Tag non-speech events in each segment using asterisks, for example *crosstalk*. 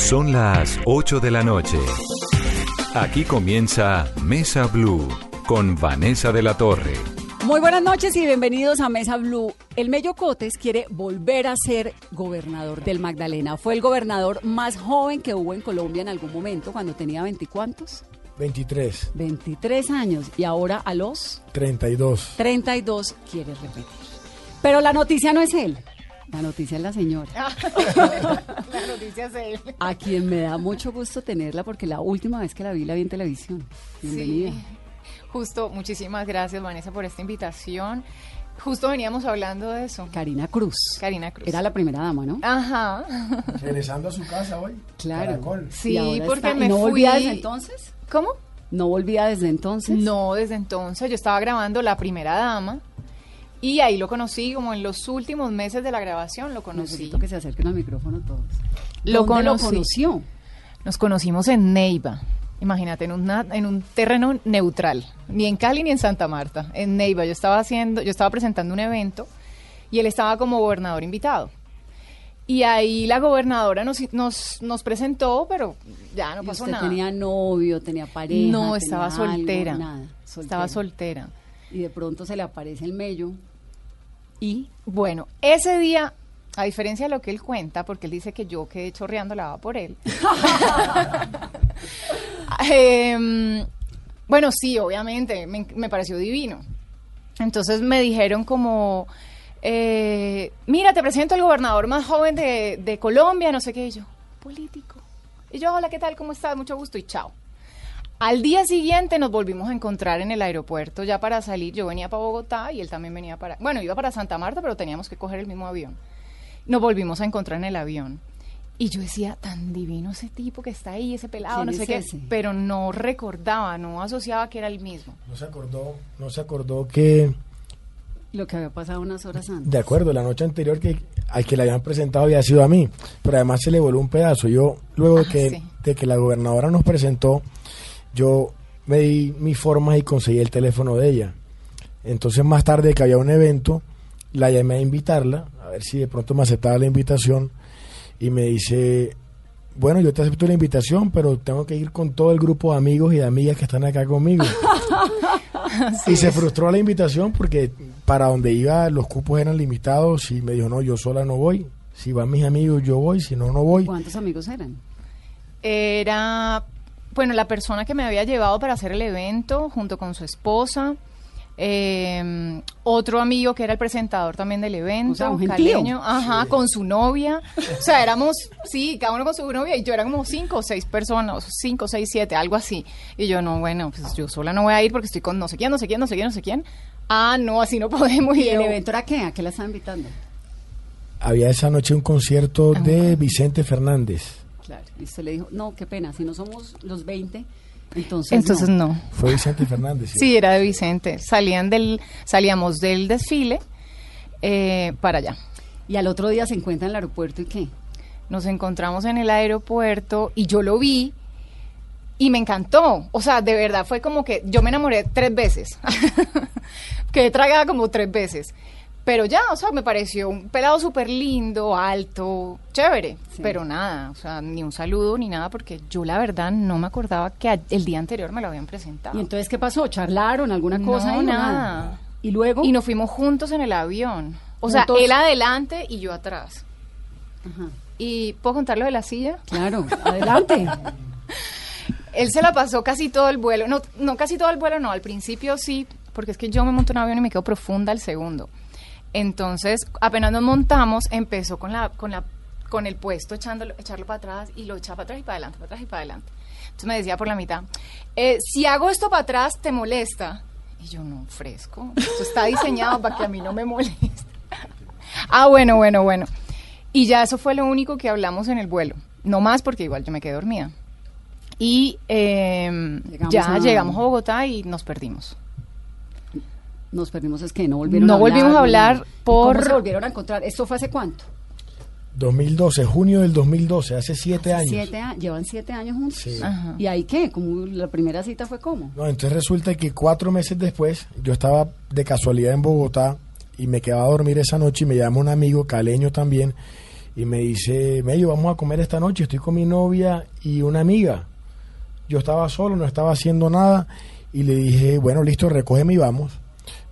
Son las 8 de la noche. Aquí comienza Mesa Blue con Vanessa de la Torre. Muy buenas noches y bienvenidos a Mesa Blue. El Mello Cotes quiere volver a ser gobernador del Magdalena. Fue el gobernador más joven que hubo en Colombia en algún momento, cuando tenía veinticuantos. 23, 23 años. Y ahora a los 32. 32 quiere repetir. Pero la noticia no es él. La noticia es la señora. *laughs* La noticia es él. A quien me da mucho gusto tenerla porque la última vez que la vi la vi en televisión. Bienvenida. Sí. Justo, muchísimas gracias Vanessa por esta invitación. Justo veníamos hablando de eso. Karina Cruz. Karina Cruz. Era la primera dama, ¿no? Ajá. Regresando a su casa hoy. Claro. Caracol. Sí, porque está- me ¿No fui. volvía desde entonces? ¿Cómo? ¿No volvía desde entonces? No, desde entonces yo estaba grabando La Primera Dama y ahí lo conocí, como en los últimos meses de la grabación lo conocí. Necesito que se acerquen al micrófono todos. Lo ¿Dónde lo conoció? Nos conocimos en Neiva. Imagínate, en, una, en un terreno neutral, ni en Cali ni en Santa Marta, en Neiva. Yo estaba haciendo, yo estaba presentando un evento y él estaba como gobernador invitado. Y ahí la gobernadora nos, nos, nos presentó, pero ya no ¿Y pasó usted nada. tenía novio, tenía pareja? no, tenía estaba algo? soltera. nada, Estaba soltera. Y de pronto se le aparece el mello. Y Bueno, ese día, a diferencia de lo que él cuenta, porque él dice que yo quedé chorreando la por él. *laughs* Em, bueno, sí, obviamente, me, me pareció divino. Entonces me dijeron como, eh, mira, te presento al gobernador más joven de, de Colombia, no sé qué, y yo, político. Y yo, hola, ¿qué tal? ¿Cómo estás? Mucho gusto y chao. Al día siguiente nos volvimos a encontrar en el aeropuerto ya para salir. Yo venía para Bogotá y él también venía para... Bueno, iba para Santa Marta, pero teníamos que coger el mismo avión. Nos volvimos a encontrar en el avión. Y yo decía, tan divino ese tipo que está ahí, ese pelado, ¿Quién no sé es qué. ese? Pero no recordaba, no asociaba que era el mismo. No se acordó, no se acordó que, lo que había pasado unas horas antes. de acuerdo, la noche anterior que al que le habían presentado había sido a mí, pero además se le voló un pedazo. Yo, luego de Ah, que, sí. de que la gobernadora nos presentó, yo me di mis formas y conseguí el teléfono de ella. Entonces más tarde que había un evento, la llamé a invitarla, a ver si de pronto me aceptaba la invitación, y me dice, bueno, yo te acepto la invitación, pero tengo que ir con todo el grupo de amigos y de amigas que están acá conmigo. *laughs* y se frustró la invitación porque para donde iba los cupos eran limitados y me dijo, no, yo sola no voy. Si van mis amigos, yo voy, si no, no voy. ¿Cuántos amigos eran? Era, bueno, la persona que me había llevado para hacer el evento junto con su esposa. eh, otro amigo que era el presentador también del evento, O sea, un caleño, ajá, con su novia. O sea, éramos, sí, cada uno con su novia y yo era como cinco o seis personas, cinco, seis, siete, algo así. Y yo, no, bueno, pues yo sola no voy a ir porque estoy con no sé quién, no sé quién, no sé quién, no sé quién. Ah, no, así no *laughs* podemos. ¿Y el evento era qué? ¿A qué la estaban invitando? Había esa noche un concierto de Vicente Fernández. Claro. Y usted le dijo, no, qué pena, si no somos los 20, entonces Entonces no. Fue Vicente Fernández. Sí, era de Vicente. Salían del, salíamos del desfile eh, para allá. Y al otro día se encuentra en el aeropuerto y qué? Nos encontramos en el aeropuerto y yo lo vi y me encantó. O sea, de verdad fue como que yo me enamoré tres veces. *laughs* Quedé tragada como tres veces. Pero ya, o sea, me pareció un pelado súper lindo, alto, chévere. Sí. Pero nada, o sea, ni un saludo ni nada, porque yo la verdad no me acordaba que a- el día anterior me lo habían presentado. ¿Y entonces qué pasó? ¿Charlaron alguna No, cosa? ahí o nada. ¿Y luego? Y nos fuimos juntos en el avión. O sea, él adelante y yo atrás. Ajá. ¿Y puedo contar lo de la silla? Claro, adelante. *laughs* Él se la pasó casi todo el vuelo. No, no casi todo el vuelo, no. Al principio sí, porque es que yo me monto en un avión y me quedo profunda al segundo. Entonces, apenas nos montamos, empezó con la, con la, con el puesto echándolo, echarlo para atrás y lo echaba para atrás y para adelante, para atrás y para adelante. Entonces me decía por la mitad, eh, si hago esto para atrás, ¿te molesta? Y yo, no, fresco. Esto está diseñado para que a mí no me moleste. *laughs* ah, bueno, bueno, bueno. Y ya eso fue lo único que hablamos en el vuelo. No más porque igual yo me quedé dormida. Y eh, Llegamos ya a- llegamos a Bogotá y nos perdimos. Nos perdimos, es que no volvieron No a hablar. volvimos a hablar ¿Y por- ¿Cómo se volvieron a encontrar? ¿Esto fue hace cuánto? 2012, junio del 2012, hace siete años. Siete años. ¿Llevan siete años juntos? Sí. Ajá. ¿Y ahí qué? Como la primera cita fue cómo? No, entonces resulta que cuatro meses después, yo estaba de casualidad en Bogotá y me quedaba a dormir esa noche y me llama un amigo caleño también y me dice, Mello, vamos a comer esta noche, estoy con mi novia y una amiga. Yo estaba solo, no estaba haciendo nada y le dije, bueno, listo, recógeme y vamos.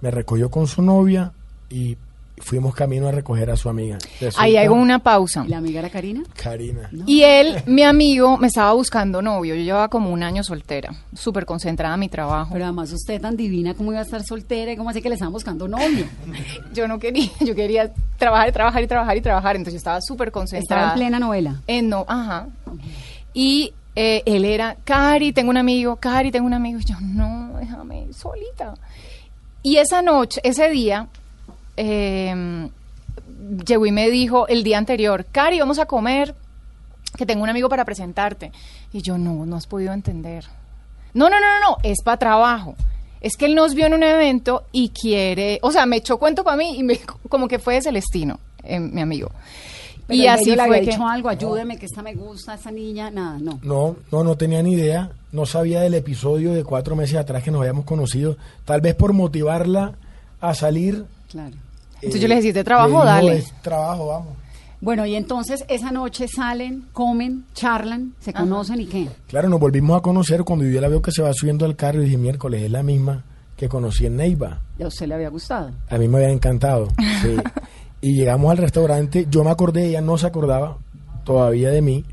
Me recogió con su novia y fuimos camino a recoger a su amiga. Resulta- Ahí hago una pausa. ¿Y la amiga era Karina? Karina. Y él, mi amigo, me estaba buscando novio. Yo llevaba como un año soltera, súper concentrada en mi trabajo. Pero además usted tan divina, ¿cómo iba a estar soltera? ¿Y cómo así que le estaban buscando novio? *laughs* Yo no quería, yo quería trabajar y trabajar y trabajar y trabajar. Entonces yo estaba súper Estaba concentrada. en plena novela. Eh, no, ajá. Y eh, él era, Cari, tengo un amigo, Cari, tengo un amigo. Y yo, no, déjame ir solita. Y esa noche, ese día, eh, llegó y me dijo el día anterior, Cari, vamos a comer, que tengo un amigo para presentarte. Y yo, no, no has podido entender. No, no, no, no, no, es para trabajo. Es que él nos vio en un evento y quiere, o sea, me echó cuento para mí y me, como que fue de Celestino, eh, mi amigo. Pero y así le fue había que... dicho algo, ayúdeme, que esta me gusta, esta niña, nada, no. No, no, no tenía ni idea. No sabía del episodio de cuatro meses atrás que nos habíamos conocido. Tal vez por motivarla a salir. Claro. Entonces yo le decía, ¿de trabajo? Dale. "Es trabajo, vamos. Bueno, y entonces esa noche salen, comen, charlan, se conocen y qué. Claro, nos volvimos a conocer cuando yo la veo que se va subiendo al carro y dije, miércoles, es la misma que conocí en Neiva. ¿Y a usted le había gustado? A mí me había encantado. *laughs* sí. Y llegamos al restaurante, yo me acordé, ella no se acordaba todavía de mí.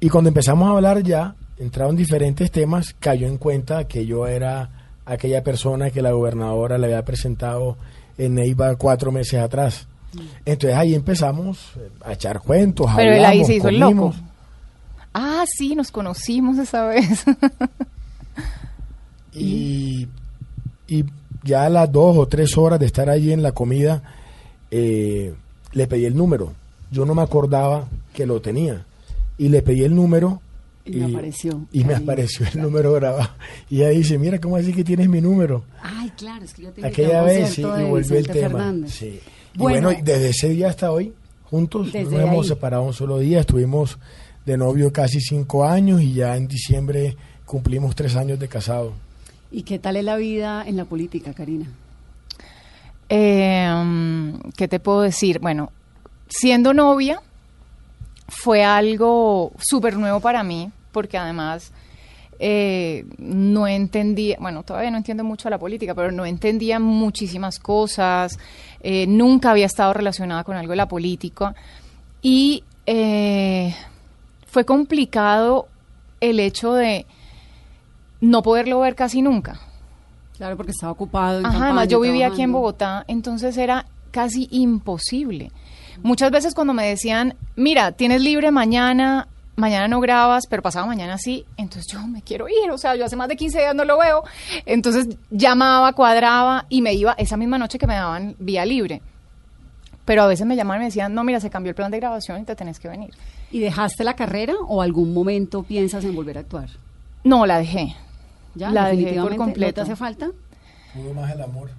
Y cuando empezamos a hablar ya, entraron diferentes temas, cayó en cuenta que yo era aquella persona que la gobernadora le había presentado en Neiva cuatro meses atrás. Entonces ahí empezamos a echar cuentos, Pero él ahí se hizo el loco. Ah, sí, nos conocimos esa vez. *laughs* Y, y ya a las dos o tres horas de estar allí en la comida, eh, le pedí el número. Yo no me acordaba que lo tenía. Y le pedí el número. Y me apareció, Y me apareció el número grabado. Y ella dice, mira, ¿cómo así que tienes mi número? Ay, claro, es que yo te invité Aquella vez sí, y volvió el tema. Sí. Y Bueno. bueno, desde ese día hasta hoy, juntos, no nos hemos separado un solo día. Estuvimos de novio casi cinco años y ya en diciembre cumplimos tres años de casado. ¿Y qué tal es la vida en la política, Karina? Eh, ¿Qué te puedo decir? Bueno, siendo novia fue algo súper nuevo para mí, porque además eh, no entendía, bueno, todavía no entiendo mucho la política, pero no entendía muchísimas cosas, eh, nunca había estado relacionada con algo de la política y eh, fue complicado el hecho de no poderlo ver casi nunca. Claro, porque estaba ocupado. En Ajá, campaña, además yo vivía aquí en. Bogotá, entonces era casi imposible. Muchas veces cuando me decían, mira, tienes libre mañana, mañana no grabas, pero pasado mañana sí, entonces yo me quiero ir, o sea, yo hace más de 15 días no lo veo, entonces llamaba, cuadraba y me iba esa misma noche que me daban vía libre. Pero a veces me llamaban y me decían, no, mira, se cambió el plan de grabación y te tenés que venir. ¿Y dejaste la carrera o algún momento piensas en volver a actuar? No, la dejé. ¿Ya? La dejé por definitivamente, ¿No completo. te hace falta? Pudo más el amor.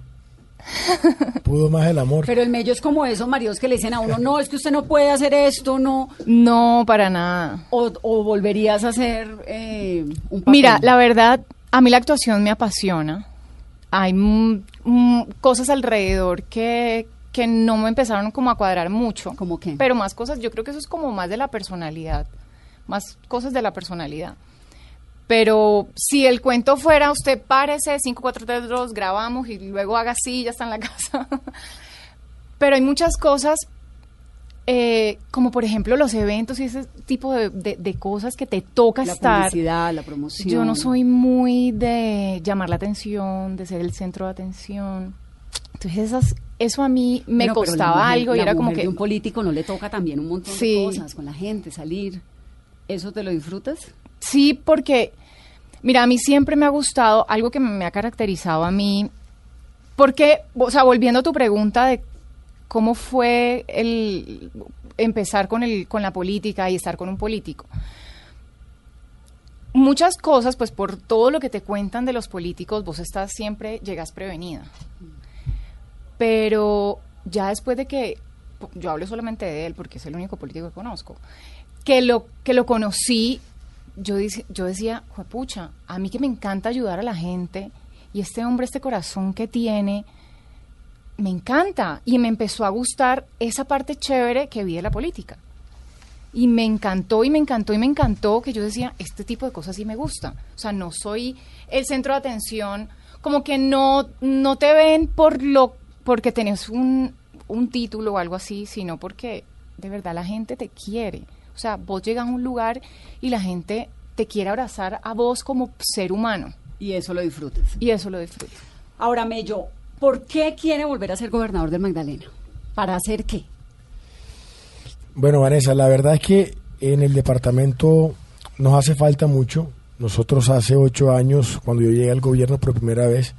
*laughs* Pudo más el amor. Pero el medio es como esos maridos que le dicen a uno, no, es que usted no puede hacer esto, no. No, para nada. O, o volverías a hacer eh, un papel. Mira, la verdad, a mí la actuación me apasiona. Hay mm, mm, cosas alrededor que, que no me empezaron como a cuadrar mucho. ¿Cómo qué? Pero más cosas, yo creo que eso es como más de la personalidad. Más cosas de la personalidad. Pero si el cuento fuera, usted párese, 5, 4, 3, 2, grabamos y luego haga así, ya está en la *laughs* casa. Pero hay muchas cosas, eh, como por ejemplo los eventos y ese tipo de, de- de cosas que te toca la estar. publicidad, la promoción. Yo no soy muy de llamar la atención, de ser el centro de atención. Entonces esas, eso a mí me Bueno, la costaba mujer- algo y la era como que... de un político no le toca también un montón Sí. de cosas con la gente, salir. ¿Eso te lo disfrutas? Sí, porque, mira, a mí siempre me ha gustado algo que me ha caracterizado a mí, porque, o sea, volviendo a tu pregunta de cómo fue el, empezar con, el, con la política y estar con un político. Muchas cosas, pues por todo lo que te cuentan de los políticos, vos estás siempre, llegas prevenida. Pero ya después de que, yo hablo solamente de él porque es el único político que conozco, que lo, que lo conocí, yo, dice, yo decía, pucha, a mí que me encanta ayudar a la gente y este hombre, este corazón que tiene, me encanta. Y me empezó a gustar esa parte chévere que vi de la política. Y me encantó y me encantó y me encantó que yo decía, este tipo de cosas sí me gustan. O sea, no soy el centro de atención, como que no, no te ven por lo, porque tenés un, un título o algo así, sino porque de verdad la gente te quiere. O sea, vos llegas a un lugar y la gente te quiere abrazar a vos como ser humano. Y eso lo disfrutas. Y eso lo disfruto. Ahora, Mello, ¿por qué quiere volver a ser gobernador del Magdalena? ¿Para hacer qué? Bueno, Vanessa, la verdad es que en el departamento nos hace falta mucho. Nosotros hace ocho años, cuando yo llegué al gobierno por primera vez,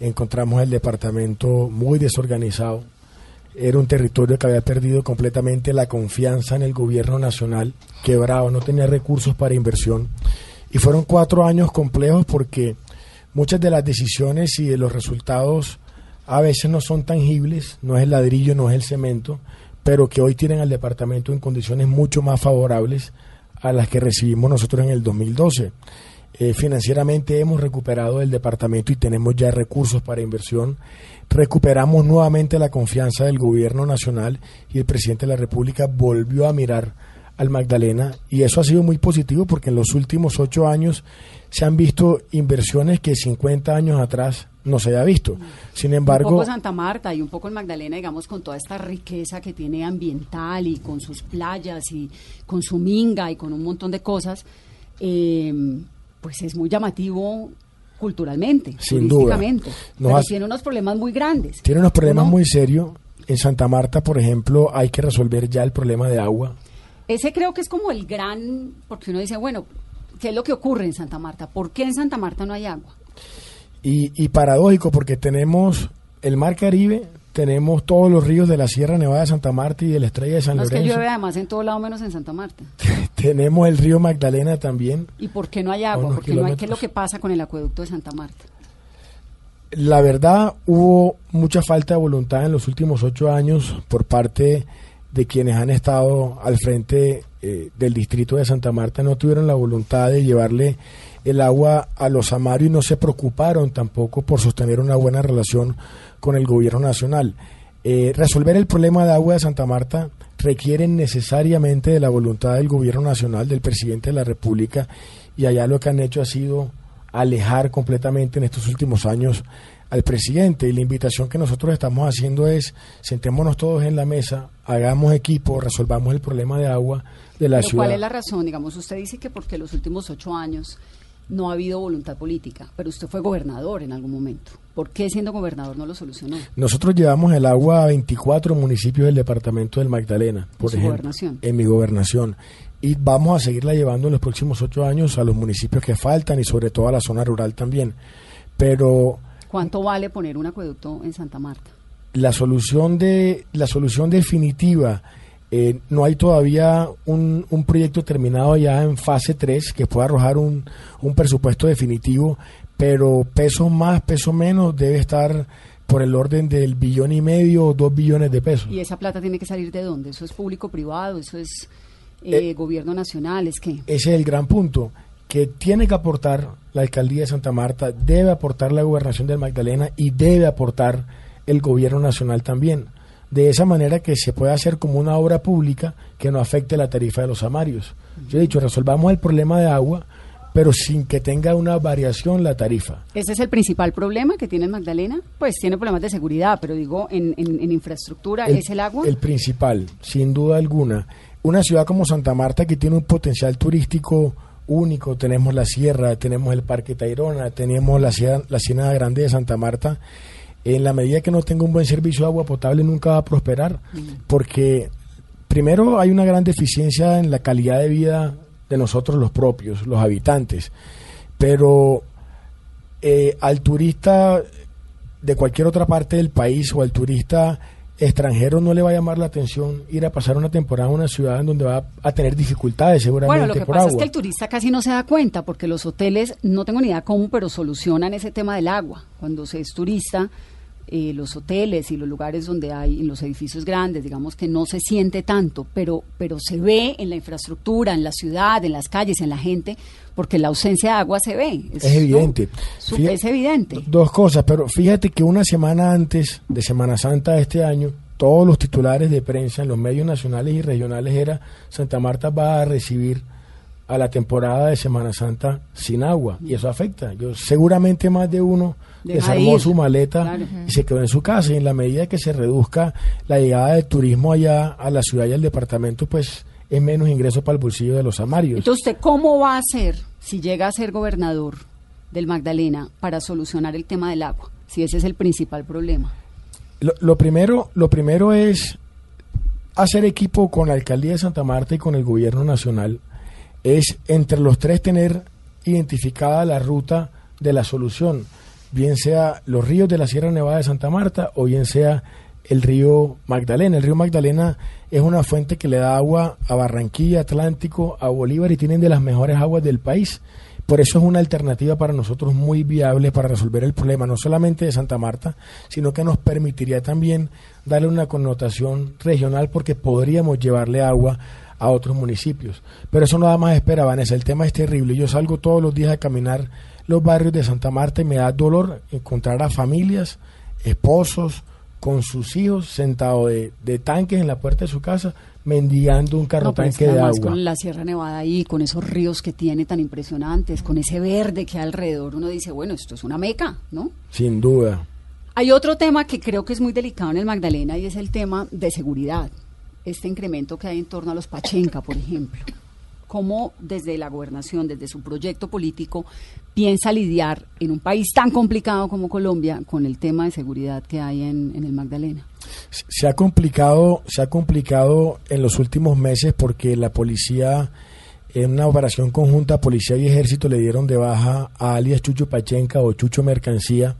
encontramos el departamento muy desorganizado. Era un territorio que había perdido completamente la confianza en el gobierno nacional, quebrado, no tenía recursos para inversión. Y fueron cuatro años complejos porque muchas de las decisiones y de los resultados a veces no son tangibles, no es el ladrillo, no es el cemento, pero que hoy tienen al departamento en condiciones mucho más favorables a las que recibimos nosotros en el 2012. Eh, financieramente hemos recuperado el departamento y tenemos ya recursos para inversión. Recuperamos nuevamente la confianza del gobierno nacional y el presidente de la República volvió a mirar al Magdalena y eso ha sido muy positivo porque en los últimos ocho años se han visto inversiones que 50 años atrás no se había visto. Sin embargo... Un poco Santa Marta y un poco el Magdalena, digamos, con toda esta riqueza que tiene ambiental y con sus playas y con su minga y con un montón de cosas, eh, pues es muy llamativo culturalmente, Sin turísticamente. Duda. tiene unos problemas muy grandes. Tiene unos problemas muy serios. En Santa Marta, por ejemplo, hay que resolver ya el problema de agua. Ese creo que es como el gran, porque uno dice, bueno, ¿qué es lo que ocurre en Santa Marta? ¿Por qué en Santa Marta no hay agua? Y, paradójico, porque tenemos el Mar Caribe, tenemos todos los ríos de la Sierra Nevada de Santa Marta y de la Estrella de San no, Lorenzo. Es que llueve además en todo lado menos en Santa Marta. *laughs* tenemos el río Magdalena también. ¿Y por qué no hay agua? Porque no hay, ¿Qué es lo que pasa con el acueducto de Santa Marta? La verdad, hubo mucha falta de voluntad en los últimos ocho años por parte de quienes han estado al frente eh, del distrito de Santa Marta no tuvieron la voluntad de llevarle el agua a los amarios y no se preocuparon tampoco por sostener una buena relación con el gobierno nacional. Eh, resolver el problema de agua de Santa Marta requiere necesariamente de la voluntad del gobierno nacional, del presidente de la República, y allá lo que han hecho ha sido alejar completamente en estos últimos años al presidente y la invitación que nosotros estamos haciendo es sentémonos todos en la mesa, hagamos equipo, resolvamos el problema de agua de la ciudad. ¿Cuál es la razón? Digamos, usted dice que porque los últimos ocho años no ha habido voluntad política, pero usted fue gobernador en algún momento. ¿Por qué siendo gobernador no lo solucionó? Nosotros llevamos el agua a 24 municipios del departamento del Magdalena, por ¿En ejemplo, en mi gobernación. Y vamos a seguirla llevando en los próximos ocho años a los municipios que faltan y sobre todo a la zona rural también. Pero ¿Cuánto vale poner un acueducto en Santa Marta? La solución, de, la solución definitiva, eh, no hay todavía un, un, proyecto terminado ya en fase 3 que pueda arrojar un, un presupuesto definitivo, pero peso más, peso menos debe estar por el orden del billón y medio o dos billones de pesos. ¿Y esa plata tiene que salir de dónde? ¿Eso es público-privado? ¿Eso es eh, eh, gobierno nacional? ¿Es qué? Ese es el gran punto que tiene que aportar la alcaldía de Santa Marta, debe aportar la gobernación del Magdalena y debe aportar el gobierno nacional también. De esa manera que se pueda hacer como una obra pública que no afecte la tarifa de los amarios. Yo he dicho, resolvamos el problema de agua, pero sin que tenga una variación la tarifa. Ese es el principal problema que tiene Magdalena. Pues tiene problemas de seguridad, pero digo, en, en, infraestructura, ¿es el agua? El principal, sin duda alguna. Una ciudad como Santa Marta que tiene un potencial turístico único, tenemos la sierra, tenemos el Parque Tayrona, tenemos la, la Ciénaga Grande de Santa Marta. En la medida que no tenga un buen servicio de agua potable nunca va a prosperar, porque primero hay una gran deficiencia en la calidad de vida de nosotros los propios, los habitantes, pero eh, al turista de cualquier otra parte del país o al turista extranjero no le va a llamar la atención ir a pasar una temporada en una ciudad en donde va a tener dificultades seguramente Bueno, lo que por pasa agua. es que el turista casi no se da cuenta porque los hoteles, no tengo ni idea cómo, pero solucionan ese tema del agua. Cuando se es turista, eh, los hoteles y los lugares donde hay, en los edificios grandes, digamos que no se siente tanto, pero, pero se ve en la infraestructura, en la ciudad, en las calles, en la gente, porque la ausencia de agua se ve. Es evidente. ¿no? Su- Fíjate- es evidente. Dos cosas, pero fíjate que una semana antes de Semana Santa de este año, todos los titulares de prensa en los medios nacionales y regionales era Santa Marta va a recibir a la temporada de Semana Santa sin agua y eso afecta. Yo seguramente más de uno desarmó ir. su maleta Claro. y se quedó en su casa y en la medida que se reduzca la llegada de turismo allá a la ciudad y al departamento, pues es menos ingreso para el bolsillo de los amarios. Entonces, ¿usted cómo va a hacer si llega a ser gobernador del Magdalena para solucionar el tema del agua? Si ese es el principal problema. Lo, lo primero, lo primero es hacer equipo con la alcaldía de Santa Marta y con el gobierno nacional. Es entre los tres tener identificada la ruta de la solución, bien sea los ríos de la Sierra Nevada de Santa Marta o bien sea el río Magdalena. El río Magdalena es una fuente que le da agua a Barranquilla, Atlántico, a Bolívar y tienen de las mejores aguas del país. Por eso es una alternativa para nosotros muy viable para resolver el problema, no solamente de Santa Marta, sino que nos permitiría también darle una connotación regional porque podríamos llevarle agua a otros municipios. Pero eso no da más espera, Vanessa, el tema es terrible. Yo salgo todos los días a caminar los barrios de Santa Marta y me da dolor encontrar a familias, esposos, con sus hijos sentados de, de tanques en la puerta de su casa mendigando un carro No, tanque que de agua. con la Sierra Nevada ahí, con esos ríos que tiene tan impresionantes, con ese verde que hay alrededor, uno dice, bueno, esto es una meca, ¿no? Sin duda. Hay otro tema que creo que es muy delicado en el Magdalena y es el tema de seguridad. Este incremento que hay en torno a los Pachenca, por ejemplo. ¿Cómo desde la gobernación, desde su proyecto político, piensa lidiar en un país tan complicado como Colombia con el tema de seguridad que hay en, el Magdalena? Se ha complicado, se ha complicado en los últimos meses porque la policía, en una operación conjunta, policía y ejército le dieron de baja a alias Chucho Pachenca o Chucho Mercancía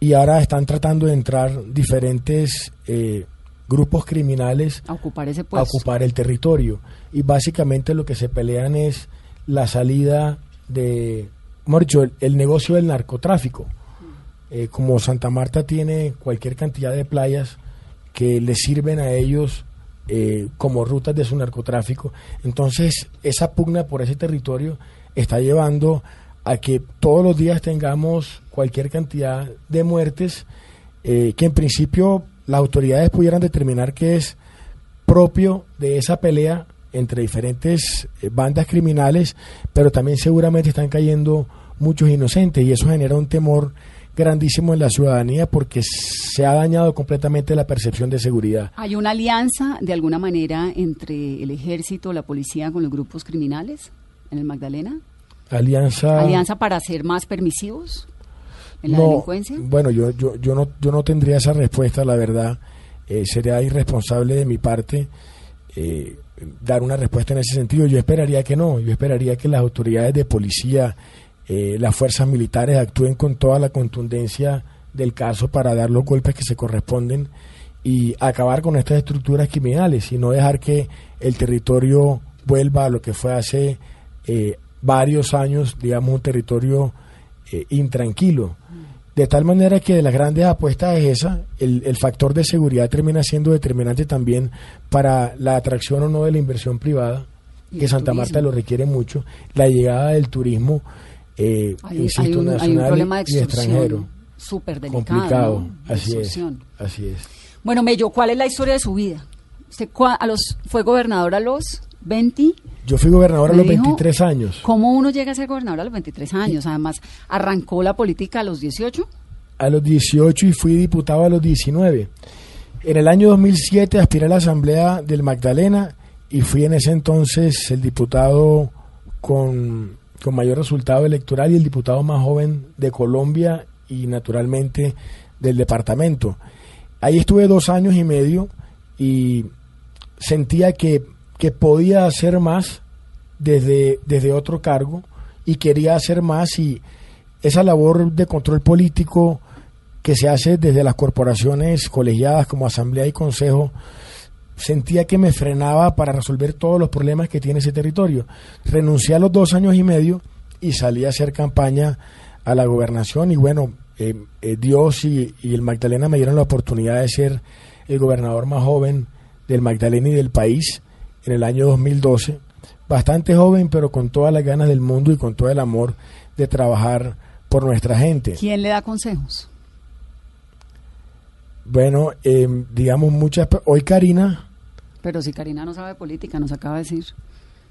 y ahora están tratando de entrar diferentes eh, grupos criminales A ocupar ese a puesto. ocupar el territorio. Y básicamente lo que se pelean es la salida de, el, el negocio del narcotráfico. Eh, como Santa Marta tiene cualquier cantidad de playas que le sirven a ellos eh, como rutas de su narcotráfico, entonces esa pugna por ese territorio está llevando a que todos los días tengamos cualquier cantidad de muertes eh, que en principio las autoridades pudieran determinar que es propio de esa pelea entre diferentes eh, bandas criminales, pero también seguramente están cayendo muchos inocentes y eso genera un temor grandísimo en la ciudadanía porque se ha dañado completamente la percepción de seguridad. ¿Hay una alianza de alguna manera entre el ejército, la policía con los grupos criminales en el Magdalena? Alianza ¿Alianza para ser más permisivos en la No, delincuencia? Bueno, yo, yo, yo, no, yo no tendría esa respuesta, la verdad. Eh, sería irresponsable de mi parte eh, dar una respuesta en ese sentido. Yo esperaría que no. Yo esperaría que las autoridades de policía, eh, las fuerzas militares actúen con toda la contundencia del caso para dar los golpes que se corresponden y acabar con estas estructuras criminales y no dejar que el territorio vuelva a lo que fue hace varios años, digamos, un territorio intranquilo. De tal manera que de las grandes apuestas es esa, el, el factor de seguridad termina siendo determinante también para la atracción o no de la inversión privada, Y que Santa turismo. Marta lo requiere mucho, la llegada del turismo, eh, Hay, insisto, hay un, hay un nacional problema de y extranjero. súper delicado. Complicado, así es, así es. Bueno, Mello, ¿cuál es la historia de su vida? Usted a los, fue gobernador a los 20. Yo fui gobernador a los dijo, 23 años. ¿Cómo uno llega a ser gobernador a los 23 años? Además, arrancó la política a los 18. a los 18 y fui diputado a los 19. En el año 2007 aspiré a la Asamblea del Magdalena y fui en ese entonces el diputado con, con mayor resultado electoral y el diputado más joven de Colombia y naturalmente del departamento. Ahí estuve dos años y medio y sentía que, que podía hacer más desde, desde otro cargo y quería hacer más y esa labor de control político que se hace desde las corporaciones colegiadas como asamblea y consejo, sentía que me frenaba para resolver todos los problemas que tiene ese territorio. Renuncié a los dos años y medio y salí a hacer campaña a la gobernación y bueno, eh, eh, Dios y, y el Magdalena me dieron la oportunidad de ser el gobernador más joven del Magdalena y del país en el año 2012. Bastante joven, pero con todas las ganas del mundo y con todo el amor de trabajar por nuestra gente. ¿Quién le da consejos? Bueno, eh, digamos muchas... Hoy Karina... Pero si Karina no sabe política, nos acaba de decir.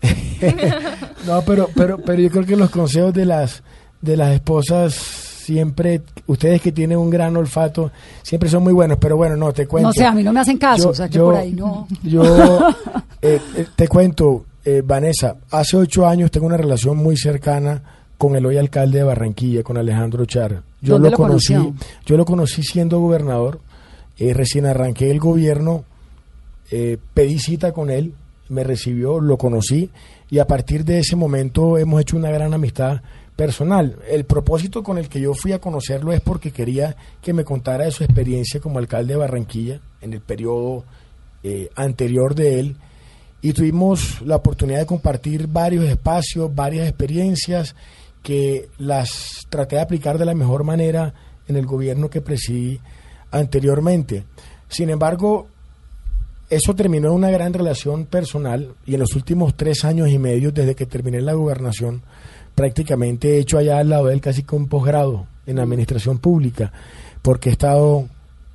*laughs* No, pero, pero, pero yo creo que los consejos de las, de las esposas siempre, ustedes que tienen un gran olfato, siempre son muy buenos, pero bueno, no, te cuento. No sé, a mí no me hacen caso, Yo- o sea que yo- por ahí no. Yo *laughs* eh, eh, te cuento, eh, Vanessa, hace ocho años tengo una relación muy cercana con el hoy alcalde de Barranquilla, con Alejandro Char. Yo ¿Dónde lo conocí, conoció? yo lo conocí siendo gobernador, eh, recién arranqué el gobierno, eh, pedí cita con él, me recibió, lo conocí y a partir de ese momento hemos hecho una gran amistad personal. El propósito con el que yo fui a conocerlo es porque quería que me contara de su experiencia como alcalde de Barranquilla en el periodo eh, anterior de él y tuvimos la oportunidad de compartir varios espacios, varias experiencias que las traté de aplicar de la mejor manera en el gobierno que presidí anteriormente. Sin embargo, eso terminó en una gran relación personal y en los últimos tres años y medio, desde que terminé la gobernación, prácticamente he hecho allá al lado de él casi un posgrado en administración pública, porque he estado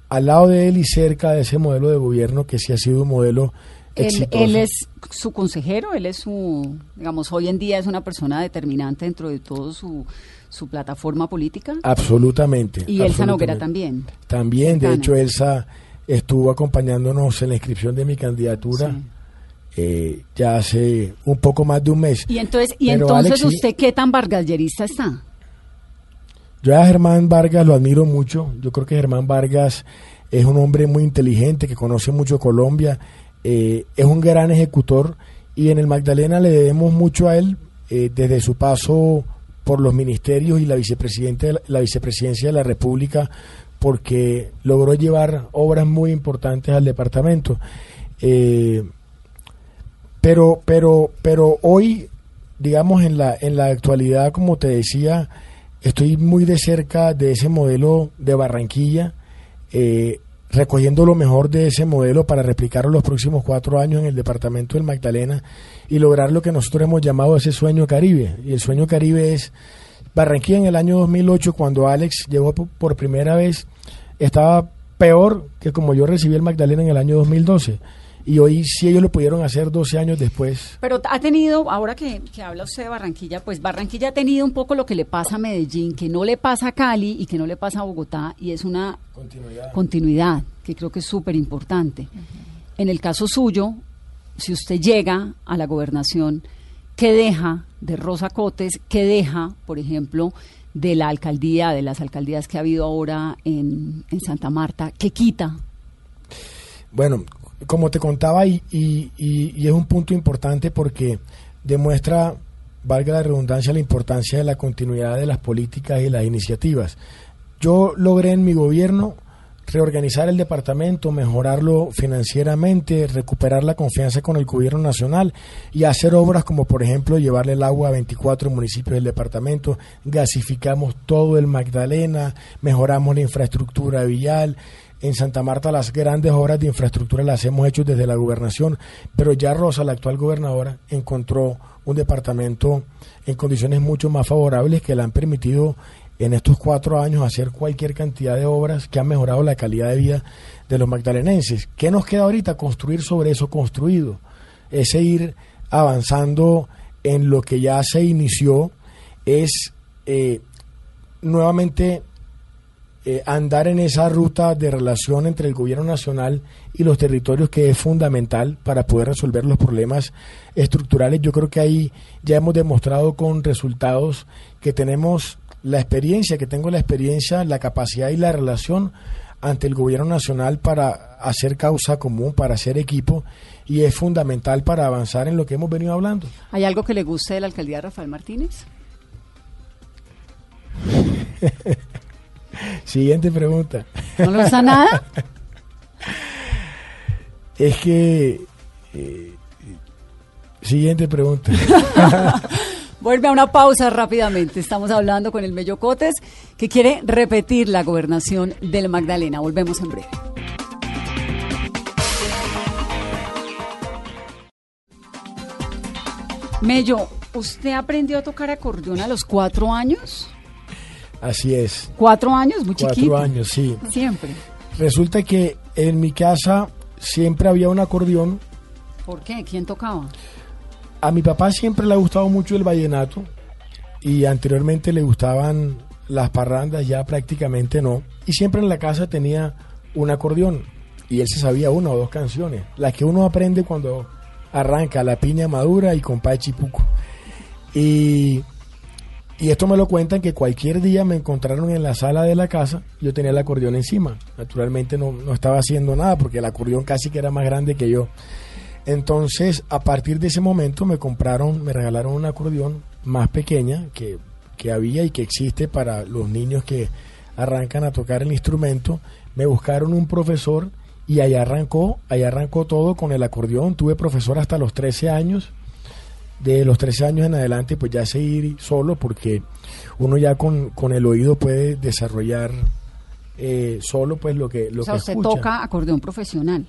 al lado de él y cerca de ese modelo de gobierno que sí ha sido un modelo Él, exitoso. él es su consejero, él es su, digamos, hoy en día es una persona determinante dentro de todo su, su plataforma política. Absolutamente. y Elsa Noguera también. También, de hecho, Elsa estuvo acompañándonos en la inscripción de mi candidatura Sí. Eh, ya hace un poco más de un mes. Y entonces, y Pero, entonces Alex, usted qué tan vargallerista está. Yo a Germán Vargas lo admiro mucho. Yo creo que Germán Vargas es un hombre muy inteligente, que conoce mucho Colombia, eh, es un gran ejecutor y en el Magdalena le debemos mucho a él eh, desde su paso por los ministerios y la, vicepresidente de la, la vicepresidencia de la República porque logró llevar obras muy importantes al departamento. Eh, pero, pero, pero hoy, digamos, en la, en la actualidad, como te decía, estoy muy de cerca de ese modelo de Barranquilla, eh, recogiendo lo mejor de ese modelo para replicarlo los próximos cuatro años en el departamento del Magdalena y lograr lo que nosotros hemos llamado ese sueño Caribe. Y el sueño Caribe es Barranquilla en el año 2008, cuando Alex llegó po- por primera vez, estaba peor que como yo recibí el Magdalena en el año 2012. Y hoy sí ellos lo pudieron hacer 12 años después. Pero ha tenido, ahora que, que habla usted de Barranquilla, pues Barranquilla ha tenido un poco lo que le pasa a Medellín, que no le pasa a Cali y que no le pasa a Bogotá, y es una continuidad, que creo que es súper importante. En el caso suyo, si usted llega a la gobernación, ¿qué deja de Rosa Cotes? ¿Qué deja, por ejemplo, de la alcaldía, de las alcaldías que ha habido ahora en, en Santa Marta? ¿Qué quita? Bueno, como te contaba, y, y- y- y es un punto importante porque demuestra, valga la redundancia, la importancia de la continuidad de las políticas y las iniciativas. Yo logré en mi gobierno reorganizar el departamento, mejorarlo financieramente, recuperar la confianza con el gobierno nacional y hacer obras como por ejemplo llevarle el agua a 24 municipios del departamento, gasificamos todo el Magdalena, mejoramos la infraestructura vial, en Santa Marta las grandes obras de infraestructura las hemos hecho desde la gobernación, pero ya Rosa, la actual gobernadora, encontró un departamento en condiciones mucho más favorables que le han permitido en estos cuatro años hacer cualquier cantidad de obras que han mejorado la calidad de vida de los magdalenenses. ¿Qué nos queda ahorita? Construir sobre eso construido. Es seguir avanzando en lo que ya se inició, es eh, nuevamente eh, andar en esa ruta de relación entre el gobierno nacional y los territorios que es fundamental para poder resolver los problemas estructurales. Yo creo que ahí ya hemos demostrado con resultados que tenemos la experiencia, que tengo la experiencia, la capacidad y la relación ante el gobierno nacional para hacer causa común, para hacer equipo y es fundamental para avanzar en lo que hemos venido hablando. ¿Hay algo que le guste de la alcaldía Rafael Martínez? *laughs* Siguiente pregunta. ¿No le gusta nada? *laughs* Es que... eh, siguiente pregunta. *laughs* Vuelve a una pausa rápidamente. Estamos hablando con el Mello Cotes, que quiere repetir la gobernación del Magdalena. Volvemos en breve. Mello, ¿usted aprendió a tocar acordeón a los cuatro años? Así es. ¿Cuatro años? Muy Cuatro chiquito. años, sí. Siempre. Resulta que en mi casa siempre había un acordeón. ¿Por qué? ¿Quién tocaba? A mi papá siempre le ha gustado mucho el vallenato y anteriormente le gustaban las parrandas, ya prácticamente no. Y siempre en la casa tenía un acordeón y él se sabía una o dos canciones, las que uno aprende cuando arranca La Piña Madura y Compay Chipuco. Y, y esto me lo cuentan que cualquier día me encontraron en la sala de la casa, yo tenía el acordeón encima. Naturalmente no, no estaba haciendo nada porque el acordeón casi que era más grande que yo. Entonces, a partir de ese momento me compraron, me regalaron un acordeón más pequeña que, que había y que existe para los niños que arrancan a tocar el instrumento. Me buscaron un profesor y ahí arrancó, ahí arrancó todo con el acordeón. Tuve profesor hasta los 13 años. De los 13 años en adelante, pues ya seguir solo porque uno ya con, con el oído puede desarrollar eh, solo pues lo que, lo o sea, que usted escucha. toca acordeón profesional.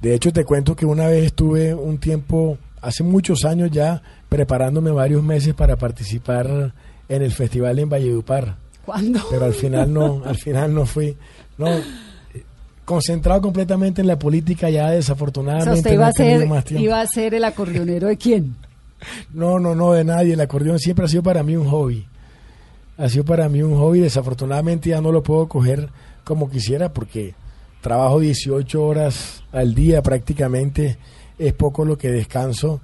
De hecho, te cuento que una vez estuve un tiempo, hace muchos años ya, preparándome varios meses para participar en el festival en Valledupar. ¿Cuándo? Pero al final no, *laughs* al final no fui. No, eh, concentrado completamente en la política ya O sea, desafortunadamente. usted no iba he a, tenido ser, más tiempo. iba a ser el acordeonero de quién? No, no, no, de nadie. El acordeón siempre ha sido para mí un hobby. Ha sido para mí un hobby. Desafortunadamente ya no lo puedo coger como quisiera porque trabajo 18 horas al día prácticamente. Es poco lo que descanso.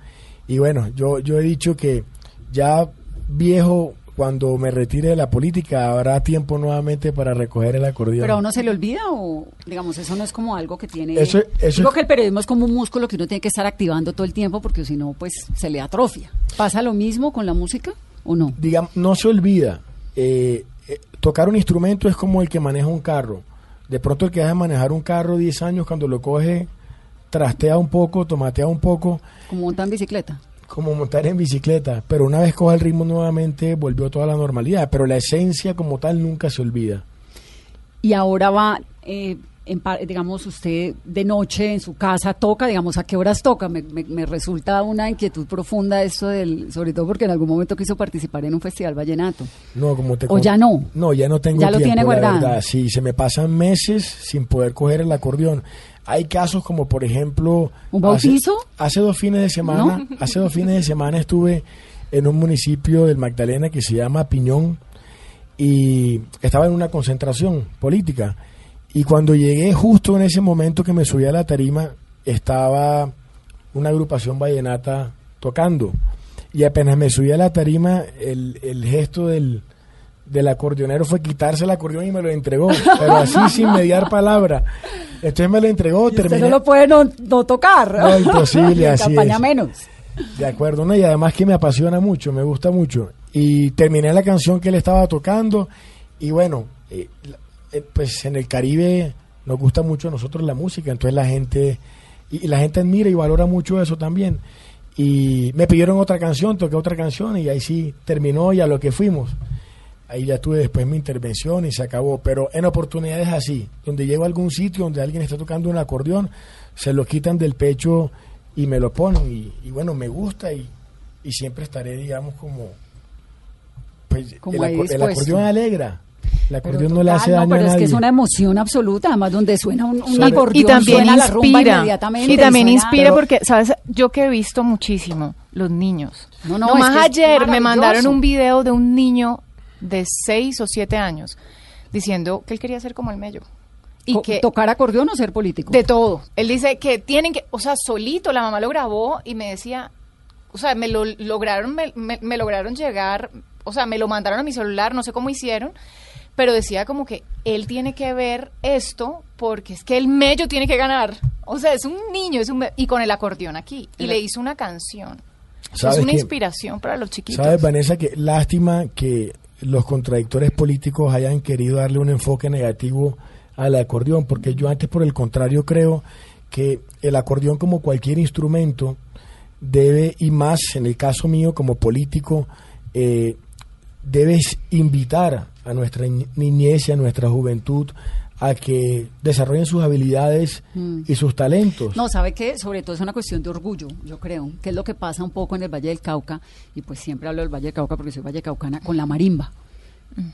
Y bueno, yo, yo he dicho que ya viejo, cuando me retire de la política, habrá tiempo nuevamente para recoger el acordeón. ¿Pero a uno se le olvida o, digamos, eso no es como algo que tiene... Eso- eso Digo que el periodismo es como un músculo que uno tiene que estar activando todo el tiempo porque si no, pues se le atrofia. ¿Pasa lo mismo con la música o no? digamos, no se olvida. eh, eh, tocar un instrumento es como el que maneja un carro. De pronto el que deja de manejar un carro 10 años, cuando lo coge, trastea un poco, tomatea un poco, Como montar en bicicleta. Como montar en bicicleta. Pero una vez coge el ritmo nuevamente, volvió toda la normalidad. Pero la esencia como tal nunca se olvida. Y ahora va, eh, en digamos, usted de noche en su casa toca, digamos, ¿a qué horas toca? Me, me- me resulta una inquietud profunda esto del, sobre todo porque en algún momento quiso participar en un festival vallenato. No, como te ¿O ya no? No, ya no tengo Ya lo tiempo, tiene la guardado. Sí, se me pasan meses sin poder coger el acordeón. Hay casos como, por ejemplo... ¿Un hace- bautizo? Hace, dos fines de semana, *laughs* hace dos fines de semana estuve en un municipio del Magdalena que se llama Piñón y estaba en una concentración política. Y cuando llegué justo en ese momento que me subí a la tarima, estaba una agrupación vallenata tocando. Y apenas me subí a la tarima, el, el gesto del, del acordeonero fue quitarse el acordeón y me lo entregó, pero así *laughs* sin mediar palabra. Entonces me lo entregó, Usted terminé. no lo puede no, no tocar. No, imposible, *laughs* Y así campaña es. menos. De acuerdo, ¿no? y además que me apasiona mucho, me gusta mucho. Y terminé la canción que él estaba tocando y bueno, eh, eh, pues en el Caribe nos gusta mucho a nosotros la música, entonces la gente, y, y la gente admira y valora mucho eso también. Y me pidieron otra canción, toqué otra canción y ahí sí terminó y a lo que fuimos. Ahí ya tuve después mi intervención y se acabó. Pero en oportunidades así, donde llego a algún sitio donde alguien está tocando un acordeón, se lo quitan del pecho y me lo ponen. Y, y bueno, me gusta y, y siempre estaré, digamos, como... Pues, Como el, acor- acordeón alegra. El Pero acordeón no le hace no, daño pero a es que es una emoción absoluta, además donde suena un, acordeón, y también suena la rumba inspira inmediatamente. y también suena- inspira Pero- porque sabes yo que he visto muchísimo los niños No, no, no, es más ayer me mandaron un video de un niño de 6 o 7 años diciendo que él quería ser como el mello y Co- que tocar acordeón o ser político. de todo él dice que tienen que o sea solito la mamá lo grabó y me decía o sea me lo lograron me, me- me lograron llegar o sea me lo mandaron a mi celular no sé cómo hicieron pero decía como que él tiene que ver esto porque es que el mello tiene que ganar. O sea, es un niño, es un y con el acordeón aquí. Y le hizo una canción. Es ¿Sabes una inspiración para los chiquitos. ¿Sabes, Vanessa? Que lástima que los contradictores políticos hayan querido darle un enfoque negativo al acordeón, porque yo antes por el contrario creo que el acordeón como cualquier instrumento debe, y más en el caso mío como político, eh, debes invitar a nuestra niñez y a nuestra juventud a que desarrollen sus habilidades Mm. y sus talentos. No, sabe que sobre todo es una cuestión de orgullo, yo creo, que es lo que pasa un poco en el Valle del Cauca, y pues siempre hablo del Valle del Cauca porque soy vallecaucana, con la marimba,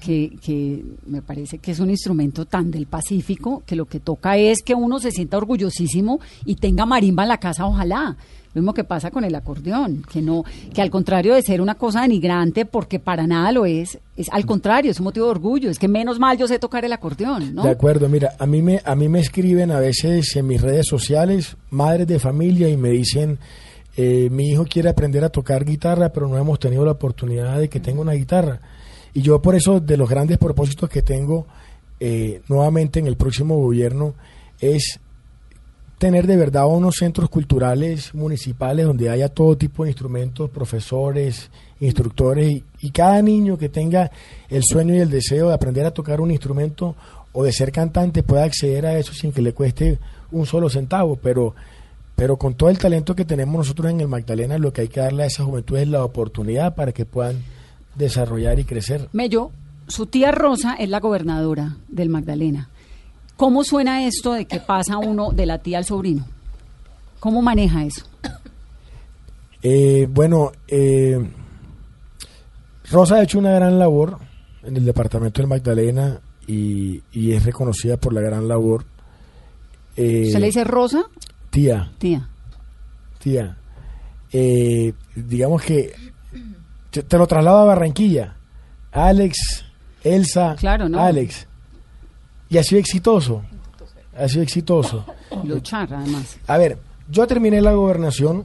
que, que me parece que es un instrumento tan del Pacífico que lo que toca es que uno se sienta orgullosísimo y tenga marimba en la casa, ojalá. Lo mismo que pasa con el acordeón, que no, que al contrario de ser una cosa denigrante, porque para nada lo es, es al contrario, es un motivo de orgullo, es que menos mal yo sé tocar el acordeón. De acuerdo, mira, a mí me a mí me escriben a veces en mis redes sociales madres de familia y me dicen eh, mi hijo quiere aprender a tocar guitarra, pero no hemos tenido la oportunidad de que tenga una guitarra. Y yo por eso de los grandes propósitos que tengo eh, nuevamente en el próximo gobierno es tener de verdad unos centros culturales municipales donde haya todo tipo de instrumentos, profesores, instructores y, cada niño que tenga el sueño y el deseo de aprender a tocar un instrumento o de ser cantante pueda acceder a eso sin que le cueste un solo centavo, pero pero con todo el talento que tenemos nosotros en el Magdalena, lo que hay que darle a esa juventud es la oportunidad para que puedan desarrollar y crecer. Mello, su tía Rosa es la gobernadora del Magdalena. ¿Cómo suena esto de que pasa uno de la tía al sobrino? ¿Cómo maneja eso? Eh, bueno, eh, Rosa ha hecho una gran labor en el departamento del Magdalena y, y es reconocida por la gran labor. Eh, ¿Usted le dice Rosa? Tía, Tía. tía. Digamos que te, te lo traslado a Barranquilla. Alex, Elsa, Claro, ¿no? Alex. Y ha sido exitoso. Ha sido exitoso. *laughs* Luchar, además. A ver, yo terminé la gobernación,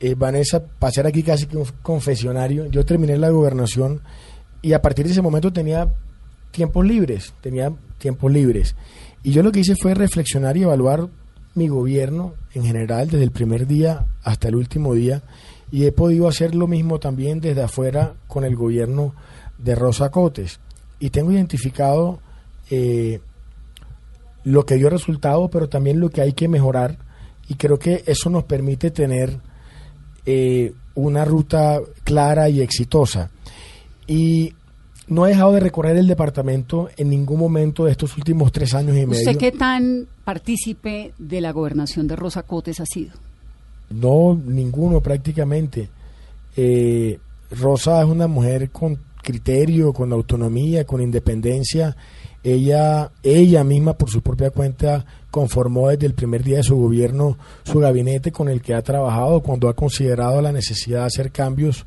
eh, Vanessa, para ser aquí casi que un confesionario, yo terminé la gobernación y a partir de ese momento tenía tiempos libres, tenía tiempos libres. Y yo lo que hice fue reflexionar y evaluar mi gobierno en general, desde el primer día hasta el último día, y he podido hacer lo mismo también desde afuera con el gobierno de Rosa Cotes. Y tengo identificado eh, lo que dio resultado, pero también lo que hay que mejorar. Y creo que eso nos permite tener eh, una ruta clara y exitosa. Y no he dejado de recorrer el departamento en ningún momento de estos últimos tres años y medio. ¿Usted qué tan partícipe de la gobernación de Rosa Cotes ha sido? No, ninguno prácticamente. Eh, Rosa es una mujer con criterio, con autonomía, con independencia. Ella, ella misma por su propia cuenta conformó desde el primer día de su gobierno su gabinete con el que ha trabajado. Cuando ha considerado la necesidad de hacer cambios,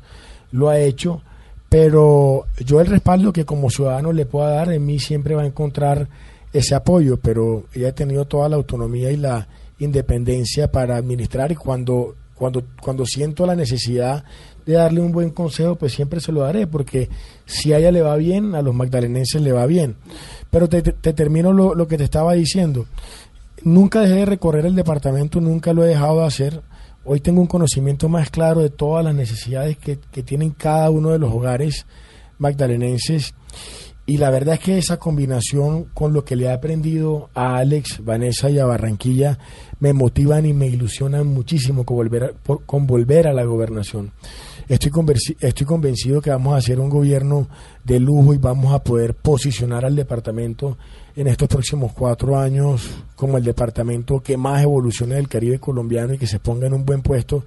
lo ha hecho. Pero yo el respaldo que como ciudadano le pueda dar en mí siempre va a encontrar ese apoyo, pero ella ha tenido toda la autonomía y la independencia para administrar y cuando, cuando, cuando siento la necesidad de darle un buen consejo, pues siempre se lo daré, porque si a ella le va bien, a los magdalenenses le va bien. Pero te, te- te termino lo, que te estaba diciendo. Nunca dejé de recorrer el departamento, nunca lo he dejado de hacer. Hoy tengo un conocimiento más claro de todas las necesidades que, tienen cada uno de los hogares magdalenenses. Y la verdad es que esa combinación con lo que le he aprendido a Alex, Vanessa y a Barranquilla me motivan y me ilusionan muchísimo con volver por- con volver a la gobernación. Estoy, estoy convencido que vamos a hacer un gobierno de lujo y vamos a poder posicionar al departamento en estos próximos cuatro años como el departamento que más evolucione del Caribe colombiano y que se ponga en un buen puesto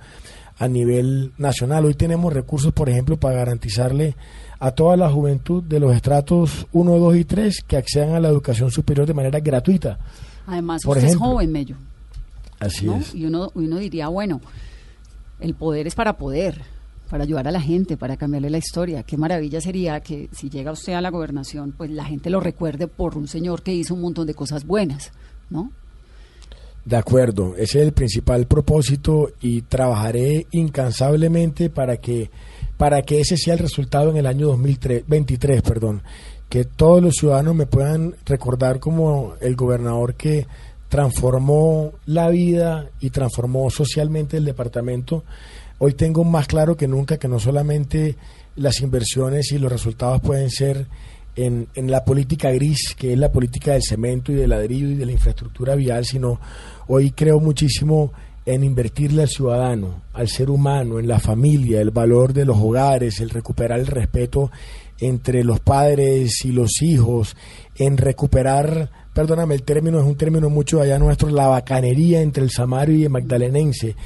a nivel nacional. Hoy tenemos recursos, por ejemplo, para garantizarle a toda la juventud de los estratos 1, 2 y 3 que accedan a la educación superior de manera gratuita. Además, Por usted ejemplo. es joven, Mello. Así ¿no? es. Y uno, uno diría, bueno, el poder es para poder, para ayudar a la gente, para cambiarle la historia. Qué maravilla sería que si llega usted a la gobernación, pues la gente lo recuerde por un señor que hizo un montón de cosas buenas, ¿no? De acuerdo, ese es el principal propósito y trabajaré incansablemente para que para que ese sea el resultado en el año 2023, perdón, que todos los ciudadanos me puedan recordar como el gobernador que transformó la vida y transformó socialmente el departamento. Hoy tengo más claro que nunca que no solamente las inversiones y los resultados pueden ser en, en, la política gris, que es la política del cemento y del ladrillo y de la infraestructura vial, sino hoy creo muchísimo en invertirle al ciudadano, al ser humano, en la familia, el valor de los hogares, el recuperar el respeto entre los padres y los hijos, en recuperar, perdóname, el término es un término mucho allá nuestro, la bacanería entre el samario y el magdalenense,